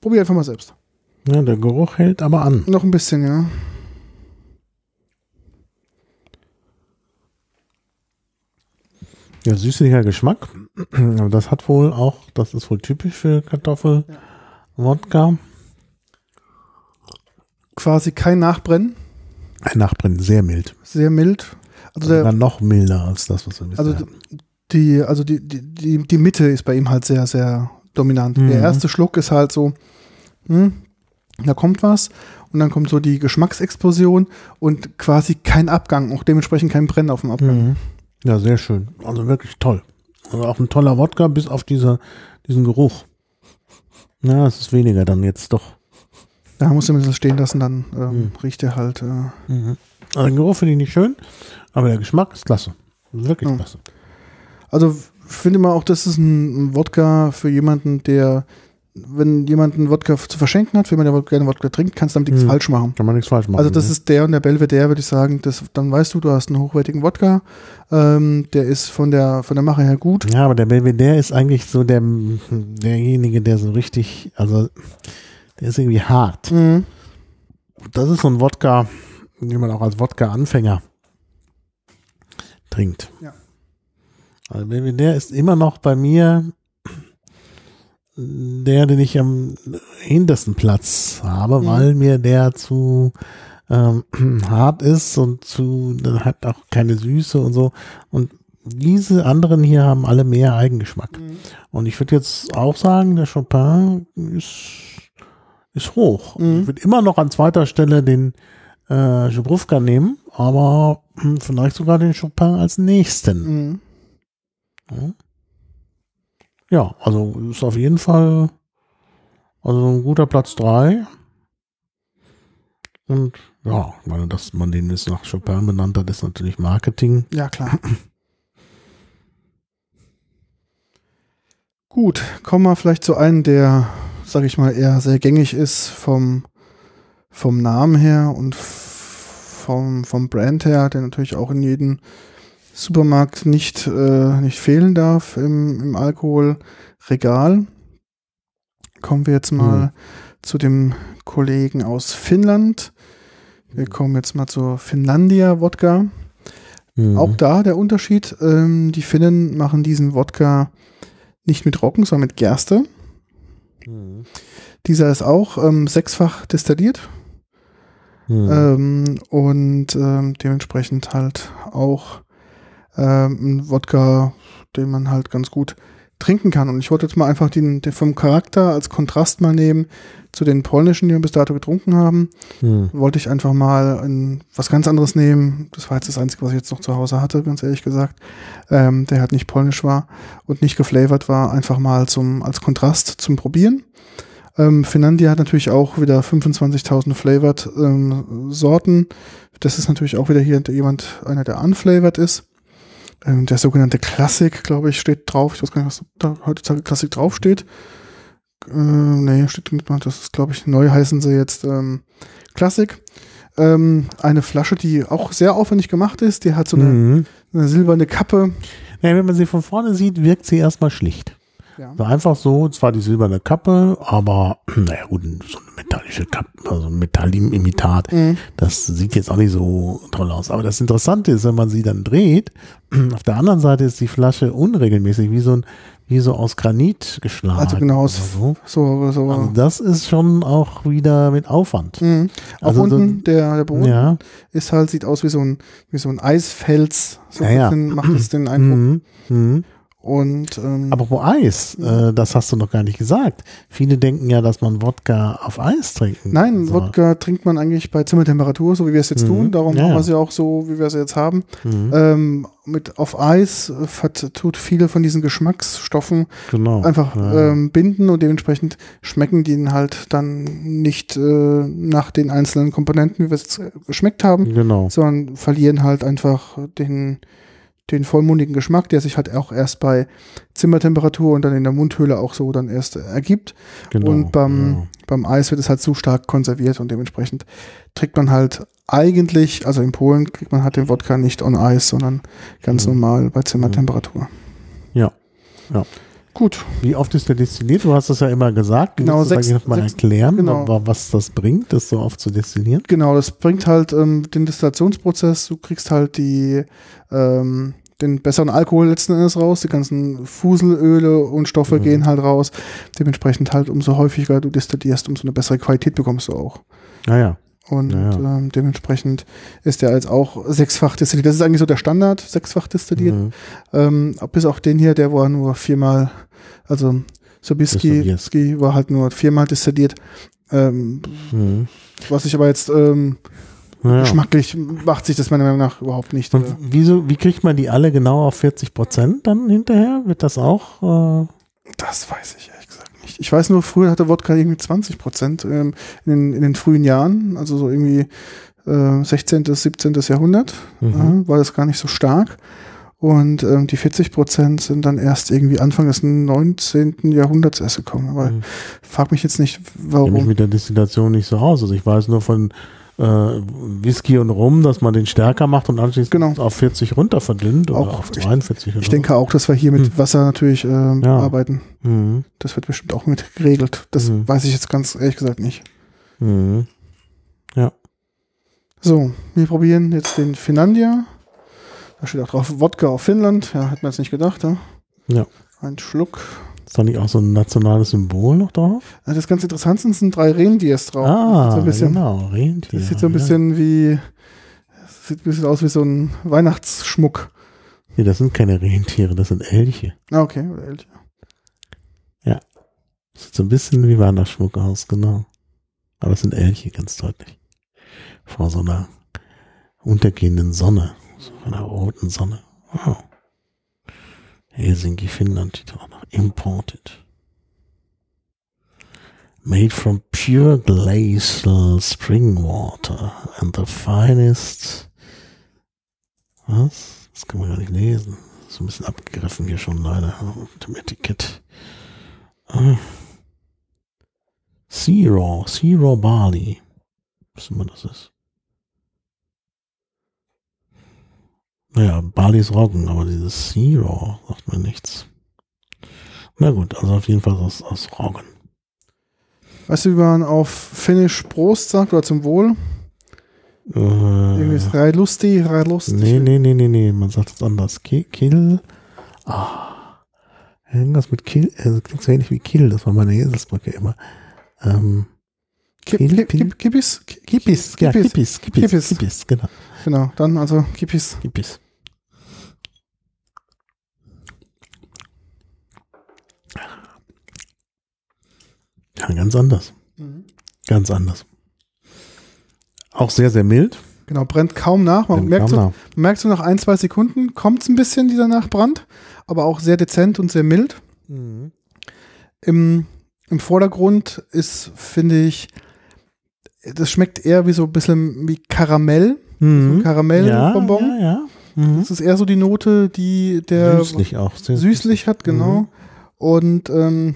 probier einfach mal selbst. Ja, der Geruch hält aber an. Noch ein bisschen, ja. Ja, süßlicher Geschmack. Aber das hat wohl auch, das ist wohl typisch für Kartoffel, ja. Wodka quasi kein Nachbrennen. Ein Nachbrennen, sehr mild. Sehr mild. Also, also der, noch milder als das, was wir bisher Also die, also die, die, die Mitte ist bei ihm halt sehr, sehr dominant. Mhm. Der erste Schluck ist halt so, hm, da kommt was und dann kommt so die Geschmacksexplosion und quasi kein Abgang, auch dementsprechend kein Brennen auf dem Abgang. Mhm. Ja, sehr schön. Also wirklich toll. Also auch ein toller Wodka bis auf diese, diesen Geruch. Ja, es ist weniger dann jetzt doch. Da muss du das stehen lassen, dann ähm, mhm. riecht er halt. Äh mhm. Also den Geruch finde ich nicht schön, aber der Geschmack ist klasse. Wirklich klasse. Also finde mal auch, das ist ein Wodka für jemanden, der, wenn jemand einen Wodka zu verschenken hat, wenn man ja gerne Wodka trinkt, kannst du damit nichts hm. falsch machen. Kann man nichts falsch machen. Also das ne? ist der und der Belvedere, würde ich sagen, das, dann weißt du, du hast einen hochwertigen Wodka, ähm, der ist von der, von der Mache her gut. Ja, aber der Belvedere ist eigentlich so der, derjenige, der so richtig, also der ist irgendwie hart. Mhm. Das ist so ein Wodka, den man auch als Wodka-Anfänger trinkt. Ja. Also der ist immer noch bei mir der, den ich am hintersten Platz habe, mhm. weil mir der zu ähm, hart ist und zu, hat auch keine Süße und so. Und diese anderen hier haben alle mehr Eigengeschmack. Mhm. Und ich würde jetzt auch sagen, der Chopin ist ist hoch. Mhm. Ich würde immer noch an zweiter Stelle den äh, Jubrówka nehmen, aber hm, vielleicht sogar den Chopin als nächsten. Mhm. Ja. also ist auf jeden Fall also ein guter Platz 3. Und ja, ich meine, dass man den jetzt nach Chopin benannt hat, ist natürlich Marketing. Ja, klar. Gut, kommen wir vielleicht zu einem der sage ich mal, eher sehr gängig ist vom, vom Namen her und vom, vom Brand her, der natürlich auch in jedem Supermarkt nicht, äh, nicht fehlen darf im, im Alkoholregal. Kommen wir jetzt mal mhm. zu dem Kollegen aus Finnland. Wir kommen jetzt mal zur Finlandia Wodka. Mhm. Auch da der Unterschied, ähm, die Finnen machen diesen Wodka nicht mit Roggen, sondern mit Gerste. Mhm. Dieser ist auch ähm, sechsfach destilliert. Mhm. Ähm, und ähm, dementsprechend halt auch ein Wodka, den man halt ganz gut trinken kann. Und ich wollte jetzt mal einfach den, den vom Charakter als Kontrast mal nehmen zu den polnischen, die wir bis dato getrunken haben. Hm. Wollte ich einfach mal ein, was ganz anderes nehmen. Das war jetzt das Einzige, was ich jetzt noch zu Hause hatte, ganz ehrlich gesagt. Ähm, der halt nicht polnisch war und nicht geflavored war, einfach mal zum, als Kontrast zum Probieren. Ähm, Finlandia hat natürlich auch wieder 25.000 flavored ähm, Sorten. Das ist natürlich auch wieder hier jemand, einer, der unflavored ist. Ähm, der sogenannte Klassik, glaube ich, steht drauf. Ich weiß gar nicht, was da heutzutage Klassik draufsteht. Äh, nee, steht nicht mal. Das ist, glaube ich, neu heißen sie jetzt ähm, Klassik. Ähm, eine Flasche, die auch sehr aufwendig gemacht ist. Die hat so eine, mhm. eine silberne Kappe. Ja, wenn man sie von vorne sieht, wirkt sie erstmal schlicht. Ja. So einfach so, zwar die silberne Kappe, aber naja gut, so eine metallische Kappe, also Metallimitat, mhm. das sieht jetzt auch nicht so toll aus. Aber das Interessante ist, wenn man sie dann dreht, auf der anderen Seite ist die Flasche unregelmäßig, wie so ein, wie so aus Granit geschlagen. Also genau, so. So, so. Also das ist schon auch wieder mit Aufwand. Mhm. Auch also unten so, der, der Boden ja. ist halt, sieht aus wie so ein, wie so ein Eisfels. So ja, ja. macht es den Eindruck. Mhm. Mhm. Und ähm, aber wo Eis, äh, das hast du noch gar nicht gesagt. Viele denken ja, dass man Wodka auf Eis trinkt. Nein, soll. Wodka trinkt man eigentlich bei Zimmertemperatur, so wie wir es jetzt mhm. tun. Darum ja, haben wir es ja auch so, wie wir es jetzt haben. Mhm. Ähm, mit auf Eis tut viele von diesen Geschmacksstoffen genau. einfach ja. ähm, binden und dementsprechend schmecken die halt dann nicht äh, nach den einzelnen Komponenten, wie wir es geschmeckt haben, genau. sondern verlieren halt einfach den den vollmundigen Geschmack, der sich halt auch erst bei Zimmertemperatur und dann in der Mundhöhle auch so dann erst ergibt. Genau, und beim, ja. beim Eis wird es halt zu stark konserviert und dementsprechend trägt man halt eigentlich, also in Polen kriegt man halt den Wodka nicht on Eis, sondern ganz ja. normal bei Zimmertemperatur. Ja, ja. Gut. Wie oft ist der destilliert? Du hast das ja immer gesagt. Genau, sechs, noch mal erklären, genau. was das bringt, das so oft zu destillieren? Genau, das bringt halt ähm, den Destillationsprozess. Du kriegst halt die ähm, den besseren Alkohol letzten Endes raus, die ganzen Fuselöle und Stoffe mhm. gehen halt raus. Dementsprechend halt, umso häufiger du destillierst, umso eine bessere Qualität bekommst du auch. Naja. Und ja, ja. Ähm, dementsprechend ist der als auch sechsfach destilliert. Das ist eigentlich so der Standard, sechsfach destilliert. Mhm. Ähm, bis auch den hier, der war nur viermal, also Sobieski war halt nur viermal destilliert. Ähm, mhm. Was ich aber jetzt ähm, ja. Geschmacklich macht sich das meiner Meinung nach überhaupt nicht. Und wieso, wie kriegt man die alle genau auf 40 Prozent dann hinterher? Wird das auch? Äh das weiß ich ehrlich nicht. Ich weiß nur, früher hatte Wodka irgendwie 20 Prozent ähm, in, den, in den frühen Jahren, also so irgendwie äh, 16., 17. Jahrhundert, mhm. äh, war das gar nicht so stark. Und ähm, die 40 Prozent sind dann erst irgendwie Anfang des 19. Jahrhunderts erst gekommen. Aber mhm. frag mich jetzt nicht, warum. Ich mich mit der Destillation nicht so aus. Also ich weiß nur von Whisky und Rum, dass man den stärker macht und anschließend genau. auf 40 runter verdünnt auch, oder auf 42. Ich, ich denke auch, dass wir hier mit hm. Wasser natürlich äh, ja. arbeiten. Mhm. Das wird bestimmt auch mit geregelt. Das mhm. weiß ich jetzt ganz ehrlich gesagt nicht. Mhm. Ja. So, wir probieren jetzt den Finlandia. Da steht auch drauf Wodka auf Finnland. Ja, hat man jetzt nicht gedacht. Ja. ja. Ein Schluck. Ist da nicht auch so ein nationales Symbol noch drauf? Ja, das ganz interessant sind, sind drei Rentiers drauf. Ah, so bisschen, genau, Rentier. Das sieht so ein bisschen ja. wie, das sieht ein bisschen aus wie so ein Weihnachtsschmuck. Nee, das sind keine Rentiere, das sind Elche. Ah, okay, oder Elche. Ja. Sieht so ein bisschen wie Weihnachtsschmuck aus, genau. Aber es sind Elche, ganz deutlich. Vor so einer untergehenden Sonne, so einer roten Sonne. Wow. Helsinki, Finnland steht auch noch. Imported. Made from pure glacial spring water and the finest. Was? Das kann man gar nicht lesen. So ein bisschen abgegriffen hier schon leider mit dem Etikett. Ah. Sea Raw, Sea Raw Barley. Was immer das ist. Naja, Bali ist Roggen, aber dieses Zero sagt mir nichts. Na gut, also auf jeden Fall aus, aus Roggen. Weißt du, wie man auf Finnisch Prost sagt oder zum Wohl? Äh, Irgendwie ist Reilusti, Reilusti. Nee, nee, nee, nee, nee, man sagt es anders. Kill. Ah. Irgendwas mit Kill, äh, klingt so ähnlich wie Kill, das war meine Eselsbrücke immer. Ähm, Kill, Kippis? Kippis, Kippis, Kippis, Kippis, Kippis, genau. Genau, dann also Kippis. Kippis. Ja, ganz anders. Mhm. Ganz anders. Auch sehr, sehr mild. Genau, brennt kaum nach. Man, merkt, so, nach. merkt so nach ein, zwei Sekunden kommt es ein bisschen, dieser Nachbrand, aber auch sehr dezent und sehr mild. Mhm. Im, Im Vordergrund ist, finde ich, das schmeckt eher wie so ein bisschen wie Karamell. Mhm. So Karamellbonbon. Ja, ja, ja. Mhm. Das ist eher so die Note, die der süßlich auch süßlich hat, genau. Mhm. Und ähm,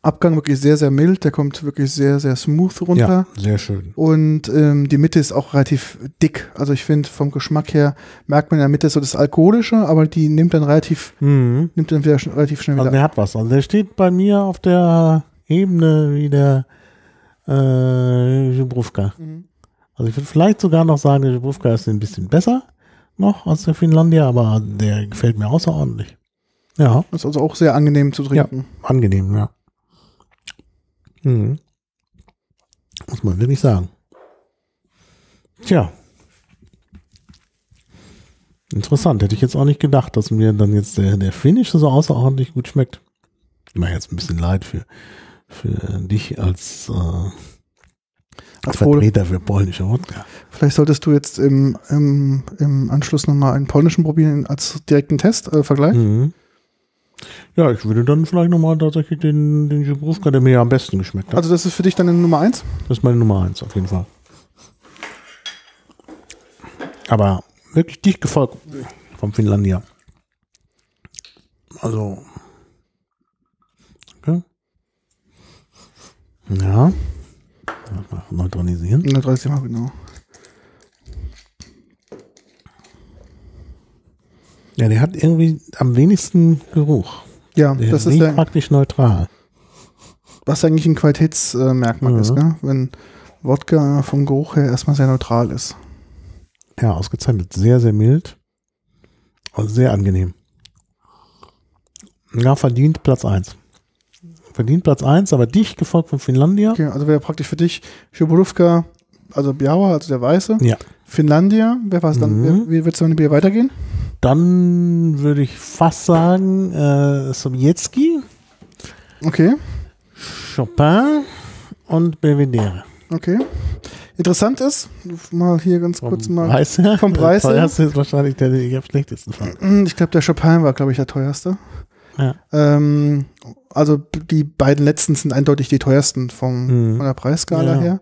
Abgang wirklich sehr, sehr mild. Der kommt wirklich sehr, sehr smooth runter. Ja, sehr schön. Und ähm, die Mitte ist auch relativ dick. Also ich finde, vom Geschmack her merkt man in der Mitte so das Alkoholische, aber die nimmt dann relativ, mhm. nimmt dann wieder sch relativ schnell also wieder. Also der hat was. Also der steht bei mir auf der Ebene wie der äh, Jubrówka. Mhm. Also ich würde vielleicht sogar noch sagen, der Jubrówka ist ein bisschen besser noch als der Finlandia, aber der gefällt mir außerordentlich. Ja. Ist also auch sehr angenehm zu trinken. Ja, angenehm, ja. Mhm. Muss man wirklich sagen. Tja. Interessant. Hätte ich jetzt auch nicht gedacht, dass mir dann jetzt der, der Finish so außerordentlich gut schmeckt. Ich mache jetzt ein bisschen leid für, für dich als, äh, als Vertreter für polnische Wodka. Vielleicht solltest du jetzt im, im, im Anschluss nochmal einen polnischen probieren als direkten Test, äh, Vergleich. Mhm. Ja, ich würde dann vielleicht nochmal tatsächlich den, den Jubrówka, der mir ja am besten geschmeckt hat. Also das ist für dich dann eine Nummer eins? Das ist meine Nummer eins, auf jeden Fall. Aber wirklich dicht gefolgt vom Finlandia. Also. Okay. Ja. Neutralisieren. Neutralisieren genau. Ja, der hat irgendwie am wenigsten Geruch. Ja, der das ist ja praktisch neutral. Was eigentlich ein Qualitätsmerkmal mhm. ist, ne? wenn Wodka vom Geruch her erstmal sehr neutral ist. Ja, ausgezeichnet. Sehr, sehr mild. Und sehr angenehm. Ja, verdient Platz 1. Verdient Platz 1, aber dicht gefolgt von Finlandia. Okay, also wäre praktisch für dich Schuburówka, also Biała, also der Weiße. Ja. Finlandia, wer war es dann? Mhm. Wie wird es dann Bier weitergehen? Dann würde ich fast sagen, äh, Sobieski. Okay. Chopin und Belvedere. Okay. Interessant ist, mal hier ganz vom kurz mal Preis her? vom Preis her. Der teuerste ist wahrscheinlich der, ich am schlechtesten fand. Mm, ich glaube, der Chopin war, glaube ich, der teuerste. Ja. Ähm, also die beiden letzten sind eindeutig die teuersten vom, mhm. von der Preisskala ja. her.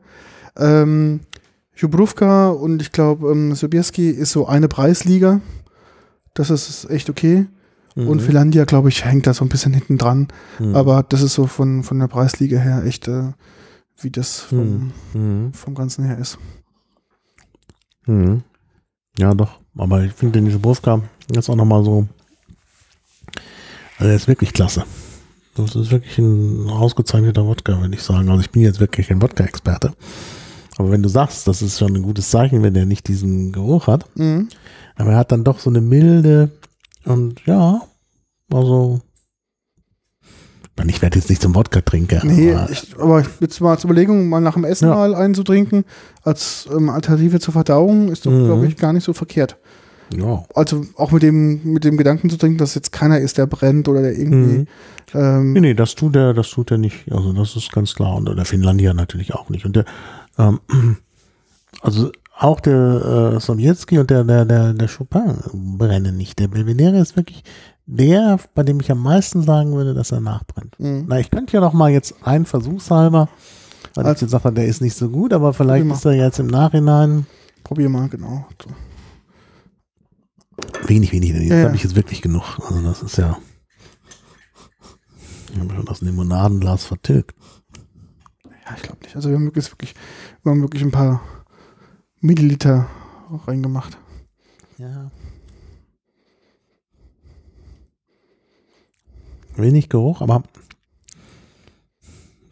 Ähm, Jubrówka und ich glaube, ähm, Sobieski ist so eine Preisliga. Das ist echt okay. Mhm. Und Philandia, glaube ich, hängt da so ein bisschen hinten dran. Mhm. Aber das ist so von, von der Preisliga her echt, äh, wie das vom, mhm. mhm. vom Ganzen her ist. Mhm. Ja, doch. Aber ich finde den Jubrówka jetzt auch nochmal so. Also, er ist wirklich klasse. Das ist wirklich ein ausgezeichneter Wodka, würde ich sagen. Also, ich bin jetzt wirklich ein Wodka-Experte. Aber wenn du sagst, das ist schon ein gutes Zeichen, wenn der nicht diesen Geruch hat. Mhm. Aber er hat dann doch so eine milde und ja, also ich werde jetzt nicht zum Wodka trinken. Nee, aber, ich, aber jetzt mal als Überlegung, mal nach dem Essen ja. mal einzutrinken, als ähm, Alternative zur Verdauung, ist doch, mhm. glaube ich, gar nicht so verkehrt. Ja. Also auch mit dem, mit dem Gedanken zu trinken, dass jetzt keiner ist, der brennt oder der irgendwie. Mhm. Ähm, nee, nee, das tut er, das tut er nicht. Also das ist ganz klar. Und der Finlandier natürlich auch nicht. Und der ähm, also auch der äh, Sowjetski und der, der, der, der Chopin brennen nicht. Der Belvedere ist wirklich der, bei dem ich am meisten sagen würde, dass er nachbrennt. Mhm. Na, ich könnte ja noch mal jetzt einen Versuchshalber, weil also, ich gesagt habe, der ist nicht so gut, aber vielleicht ist er jetzt im Nachhinein. Probier mal, genau. So. Wenig, wenig. Jetzt ja, habe ich jetzt wirklich genug. Also das ist ja. Ich habe schon das Limonadenglas vertilgt. Ja, ich glaube nicht. Also wir haben wirklich, wir haben wirklich ein paar Milliliter reingemacht. Ja. Wenig Geruch, aber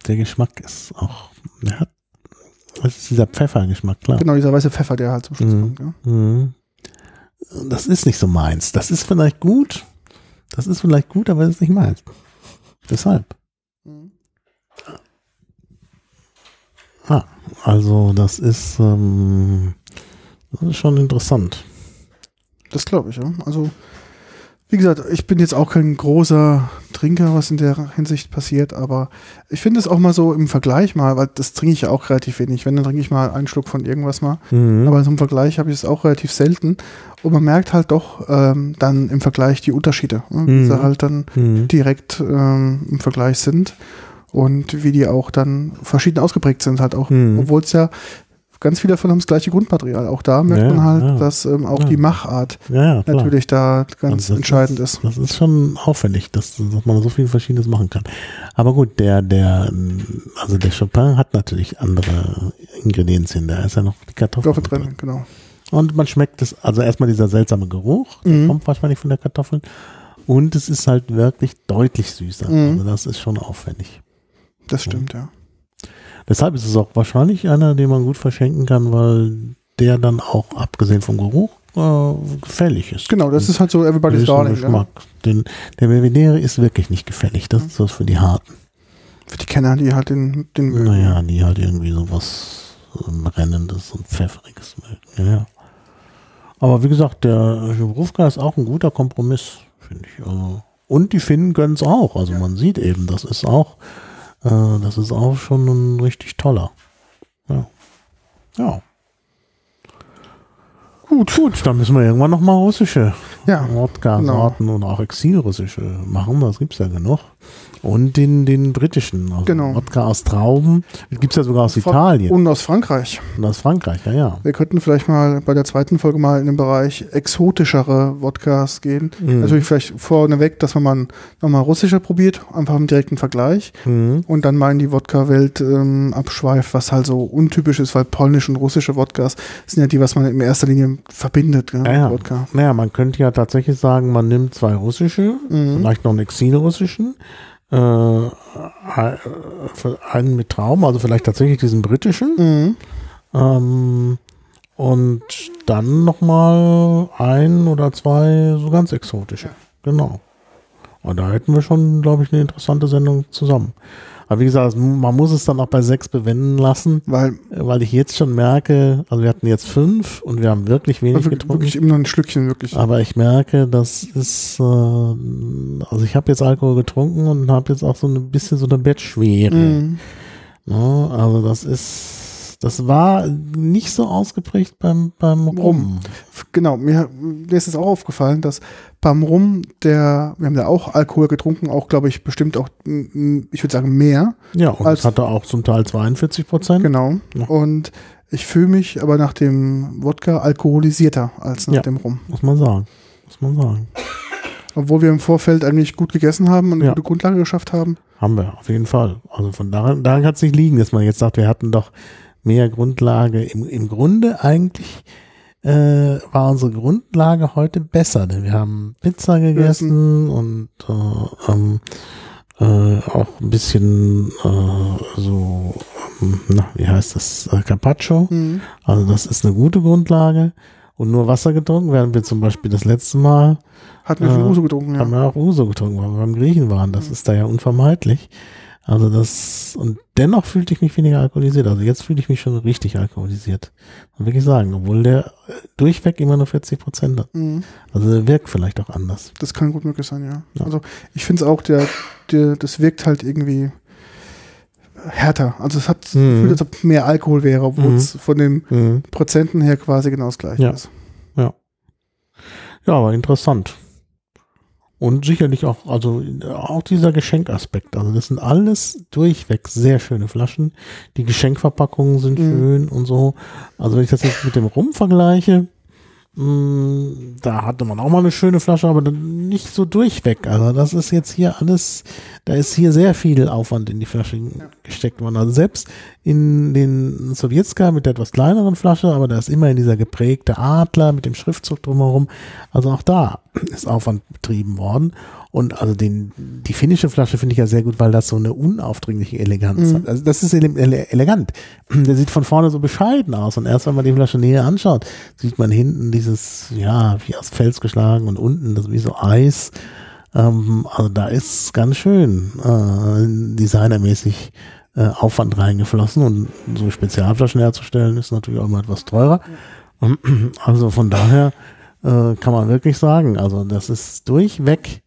der Geschmack ist auch, der hat, das ist dieser Pfeffergeschmack, klar. Genau, dieser weiße Pfeffer, der halt zum Schluss mhm. kommt, ja. Mhm. Das ist nicht so meins. Das ist vielleicht gut. Das ist vielleicht gut, aber das ist nicht meins. Deshalb. Mhm. Ah, also das ist, ähm, das ist schon interessant. Das glaube ich, ja. Also, wie gesagt, ich bin jetzt auch kein großer trinke, was in der Hinsicht passiert, aber ich finde es auch mal so im Vergleich mal, weil das trinke ich ja auch relativ wenig. Wenn, dann trinke ich mal einen Schluck von irgendwas mal. Mhm. Aber im Vergleich habe ich es auch relativ selten. Und man merkt halt doch ähm, dann im Vergleich die Unterschiede, ne? wie mhm. sie halt dann mhm. direkt ähm, im Vergleich sind und wie die auch dann verschieden ausgeprägt sind, halt auch, mhm. obwohl es ja ganz viele davon haben das gleiche Grundmaterial. Auch da merkt ja, man halt, ja. dass ähm, auch ja. die Machart natürlich da ganz entscheidend ist, ist, Das ist schon auffällig, dass, dass, man so viel Verschiedenes machen kann. Aber gut, der, der, also der Chopin hat natürlich andere Ingredienzien. Da ist ja noch die Kartoffel drin, drin. Genau. Und man schmeckt es, also erstmal dieser seltsame Geruch, der mhm. kommt wahrscheinlich von der Kartoffel. Und es ist halt wirklich deutlich süßer. Mhm. Also das ist schon auffällig. Das stimmt, ja. Deshalb ist es auch wahrscheinlich einer, den man gut verschenken kann, weil der dann auch, abgesehen vom Geruch, äh, gefällig ist. Genau, das ist halt so Everybody's Darling. Geschmack. Ja. Den, der Belvedere ist wirklich nicht gefällig. Das ist was für die Harten. Für die Kenner, die halt den, den mögen. Naja, die halt irgendwie sowas Brennendes und Pfefferiges mögen. Ja, ja. Aber wie gesagt, der Berufka ist auch ein guter Kompromiss, finde ich. Also, und die Finnen gönnen es auch. Also ja. man sieht eben, das ist auch äh, das ist auch schon ein richtig toller. Ja. Ja. Gut, gut, dann müssen wir irgendwann nochmal russische ja, Wodka-Sorten genau. und auch exilrussische machen. Das gibt es ja genug. Und den, den britischen, also genau. Wodka aus Trauben. Gibt es ja sogar aus Fra Italien. Und aus Frankreich. Und aus Frankreich, ja, ja. Wir könnten vielleicht mal bei der zweiten Folge mal in den Bereich exotischere Wodkas gehen. Mhm. Natürlich vielleicht vorneweg, dass man mal nochmal russische probiert, einfach im direkten Vergleich. Mhm. Und dann mal in die Wodka-Welt ähm, abschweift, was halt so untypisch ist, weil polnische und russische Wodkas sind ja die, was man in erster Linie verbindet. Ja, ja. Wodka. Naja, man könnte ja tatsächlich sagen, man nimmt zwei russische, mhm. vielleicht noch einen exilrussischen äh, einen mit Traum, also vielleicht tatsächlich diesen britischen. Mhm. Ähm, und dann nochmal ein oder zwei so ganz exotische. Genau. Und da hätten wir schon, glaube ich, eine interessante Sendung zusammen. Aber wie gesagt, man muss es dann auch bei sechs bewenden lassen, weil, weil ich jetzt schon merke, also wir hatten jetzt fünf und wir haben wirklich wenig also getrunken. Wirklich immer ein Schlückchen, wirklich. Aber ich merke, das ist, äh, also ich habe jetzt Alkohol getrunken und habe jetzt auch so ein bisschen so eine Bettschwere. Mhm. Ja, also das ist, das war nicht so ausgeprägt beim, beim Rum. Genau, mir, mir ist es auch aufgefallen, dass beim Rum, der, wir haben ja auch Alkohol getrunken, auch glaube ich bestimmt auch, ich würde sagen mehr. Ja, und als, hatte auch zum Teil 42 Prozent. Genau. Ja. Und ich fühle mich aber nach dem Wodka alkoholisierter als nach ja, dem Rum. Muss man sagen. Muss man sagen. Obwohl wir im Vorfeld eigentlich gut gegessen haben und eine ja. gute Grundlage geschafft haben. Haben wir, auf jeden Fall. Also von daran, daran kann es nicht liegen, dass man jetzt sagt, wir hatten doch mehr Grundlage. Im, im Grunde eigentlich äh, war unsere Grundlage heute besser, denn wir haben Pizza gegessen und äh, ähm, äh, auch ein bisschen äh, so, ähm, na, wie heißt das, äh, Carpaccio. Mhm. Also das ist eine gute Grundlage. Und nur Wasser getrunken, während wir zum Beispiel das letzte Mal hatten wir schon Uso getrunken, ja. Haben wir auch Uso getrunken, weil wir beim Griechen waren. Das mhm. ist da ja unvermeidlich. Also das, und dennoch fühlte ich mich weniger alkoholisiert. Also jetzt fühle ich mich schon richtig alkoholisiert. Muss wirklich sagen, obwohl der äh, durchweg immer nur 40 Prozent hat. Mhm. Also der wirkt vielleicht auch anders. Das kann gut möglich sein, ja. ja. Also ich finde es auch, der, der, das wirkt halt irgendwie härter. Also es hat mhm. gefühlt, als ob mehr Alkohol wäre, obwohl mhm. es von den mhm. Prozenten her quasi genau das gleiche ja. ist. Ja. Ja, aber interessant. Und sicherlich auch, also auch dieser Geschenkaspekt. Also das sind alles durchweg sehr schöne Flaschen. Die Geschenkverpackungen sind mhm. schön und so. Also wenn ich das jetzt mit dem Rum vergleiche, da hatte man auch mal eine schöne Flasche, aber nicht so durchweg. Also das ist jetzt hier alles, da ist hier sehr viel Aufwand in die Flasche gesteckt worden. Also selbst in den Sowjetska mit der etwas kleineren Flasche, aber da ist immer in dieser geprägte Adler mit dem Schriftzug drumherum. Also auch da ist Aufwand betrieben worden. Und also den, die finnische Flasche finde ich ja sehr gut, weil das so eine unaufdringliche Eleganz mhm. hat. Also das ist ele ele elegant. Der sieht von vorne so bescheiden aus. Und erst wenn man die Flasche näher anschaut, sieht man hinten dieses, ja, wie aus Fels geschlagen und unten das wie so Eis. Ähm, also da ist ganz schön äh, designermäßig äh, Aufwand reingeflossen. Und so Spezialflaschen herzustellen ist natürlich auch immer etwas teurer. Also von daher äh, kann man wirklich sagen, also das ist durchweg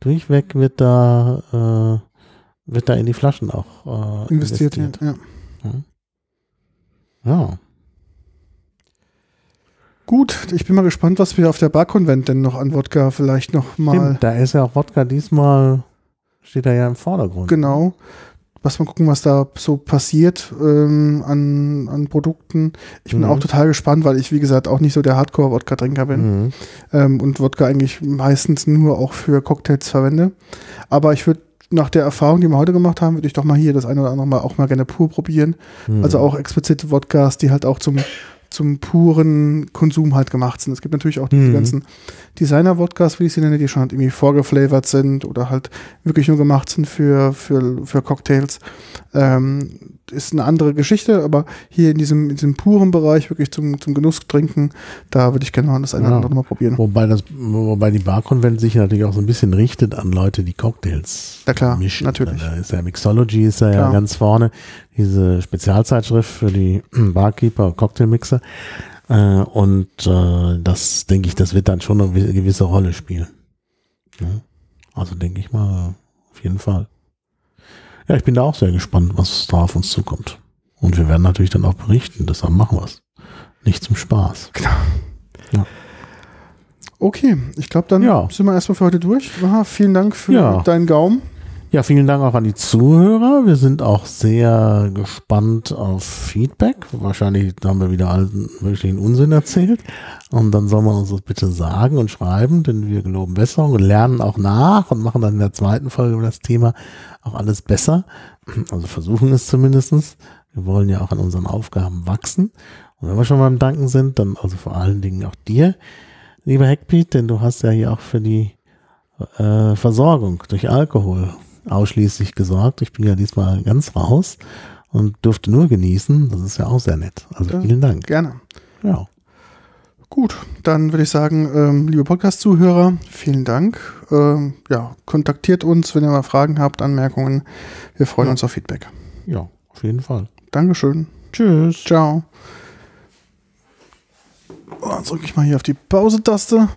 durchweg wird da, äh, wird da in die Flaschen auch äh, investiert. investiert. Ja. ja. ja. Gut, ich bin mal gespannt, was wir auf der Barkonvent denn noch an Wodka vielleicht noch mal. Stimmt, da ist ja auch Wodka diesmal, steht da ja im Vordergrund. Genau. Lass mal gucken, was da so passiert ähm, an, an Produkten. Ich bin mhm. auch total gespannt, weil ich, wie gesagt, auch nicht so der Hardcore-Wodka-Trinker bin mhm. ähm, und Wodka eigentlich meistens nur auch für Cocktails verwende. Aber ich würde nach der Erfahrung, die wir heute gemacht haben, würde ich doch mal hier das eine oder andere Mal auch mal gerne pur probieren. Mhm. Also auch explizite Wodkas, die halt auch zum zum puren Konsum halt gemacht sind. Es gibt natürlich auch die mhm. ganzen Designer-Wodkas, wie ich sie nenne, die schon halt irgendwie vorgeflavored sind oder halt wirklich nur gemacht sind für, für, für Cocktails. Ähm, ist eine andere Geschichte, aber hier in diesem, in diesem puren Bereich, wirklich zum, zum Genuss trinken, da würde ich gerne mal das eine oder andere mal probieren. Wobei, das, wobei die Barkonvent sich natürlich auch so ein bisschen richtet an Leute, die Cocktails ja, klar, mischen. Natürlich. Da ist ja Mixology ist ja, ja ganz vorne, diese Spezialzeitschrift für die Barkeeper, Cocktailmixer. Äh, und äh, das denke ich, das wird dann schon eine gewisse Rolle spielen. Ja? Also denke ich mal, auf jeden Fall. Ja, ich bin da auch sehr gespannt, was da auf uns zukommt. Und wir werden natürlich dann auch berichten, deshalb machen wir es. Nicht zum Spaß. Genau. Ja. Okay, ich glaube, dann ja. sind wir erstmal für heute durch. Aha, vielen Dank für ja. deinen Gaumen. Ja, vielen Dank auch an die Zuhörer. Wir sind auch sehr gespannt auf Feedback. Wahrscheinlich haben wir wieder allen möglichen Unsinn erzählt. Und dann soll man uns das bitte sagen und schreiben, denn wir geloben Besserung und lernen auch nach und machen dann in der zweiten Folge über das Thema auch alles besser. Also versuchen es zumindestens. Wir wollen ja auch an unseren Aufgaben wachsen. Und wenn wir schon beim Danken sind, dann also vor allen Dingen auch dir, lieber Hackbeat, denn du hast ja hier auch für die äh, Versorgung durch Alkohol ausschließlich gesorgt. Ich bin ja diesmal ganz raus und durfte nur genießen. Das ist ja auch sehr nett. Also ja, vielen Dank. Gerne. Ja. Gut, dann würde ich sagen, ähm, liebe Podcast-Zuhörer, vielen Dank. Ähm, ja, kontaktiert uns, wenn ihr mal Fragen habt, Anmerkungen. Wir freuen ja. uns auf Feedback. Ja, auf jeden Fall. Dankeschön. Tschüss. Ciao. Oh, dann drücke ich mal hier auf die Pause-Taste.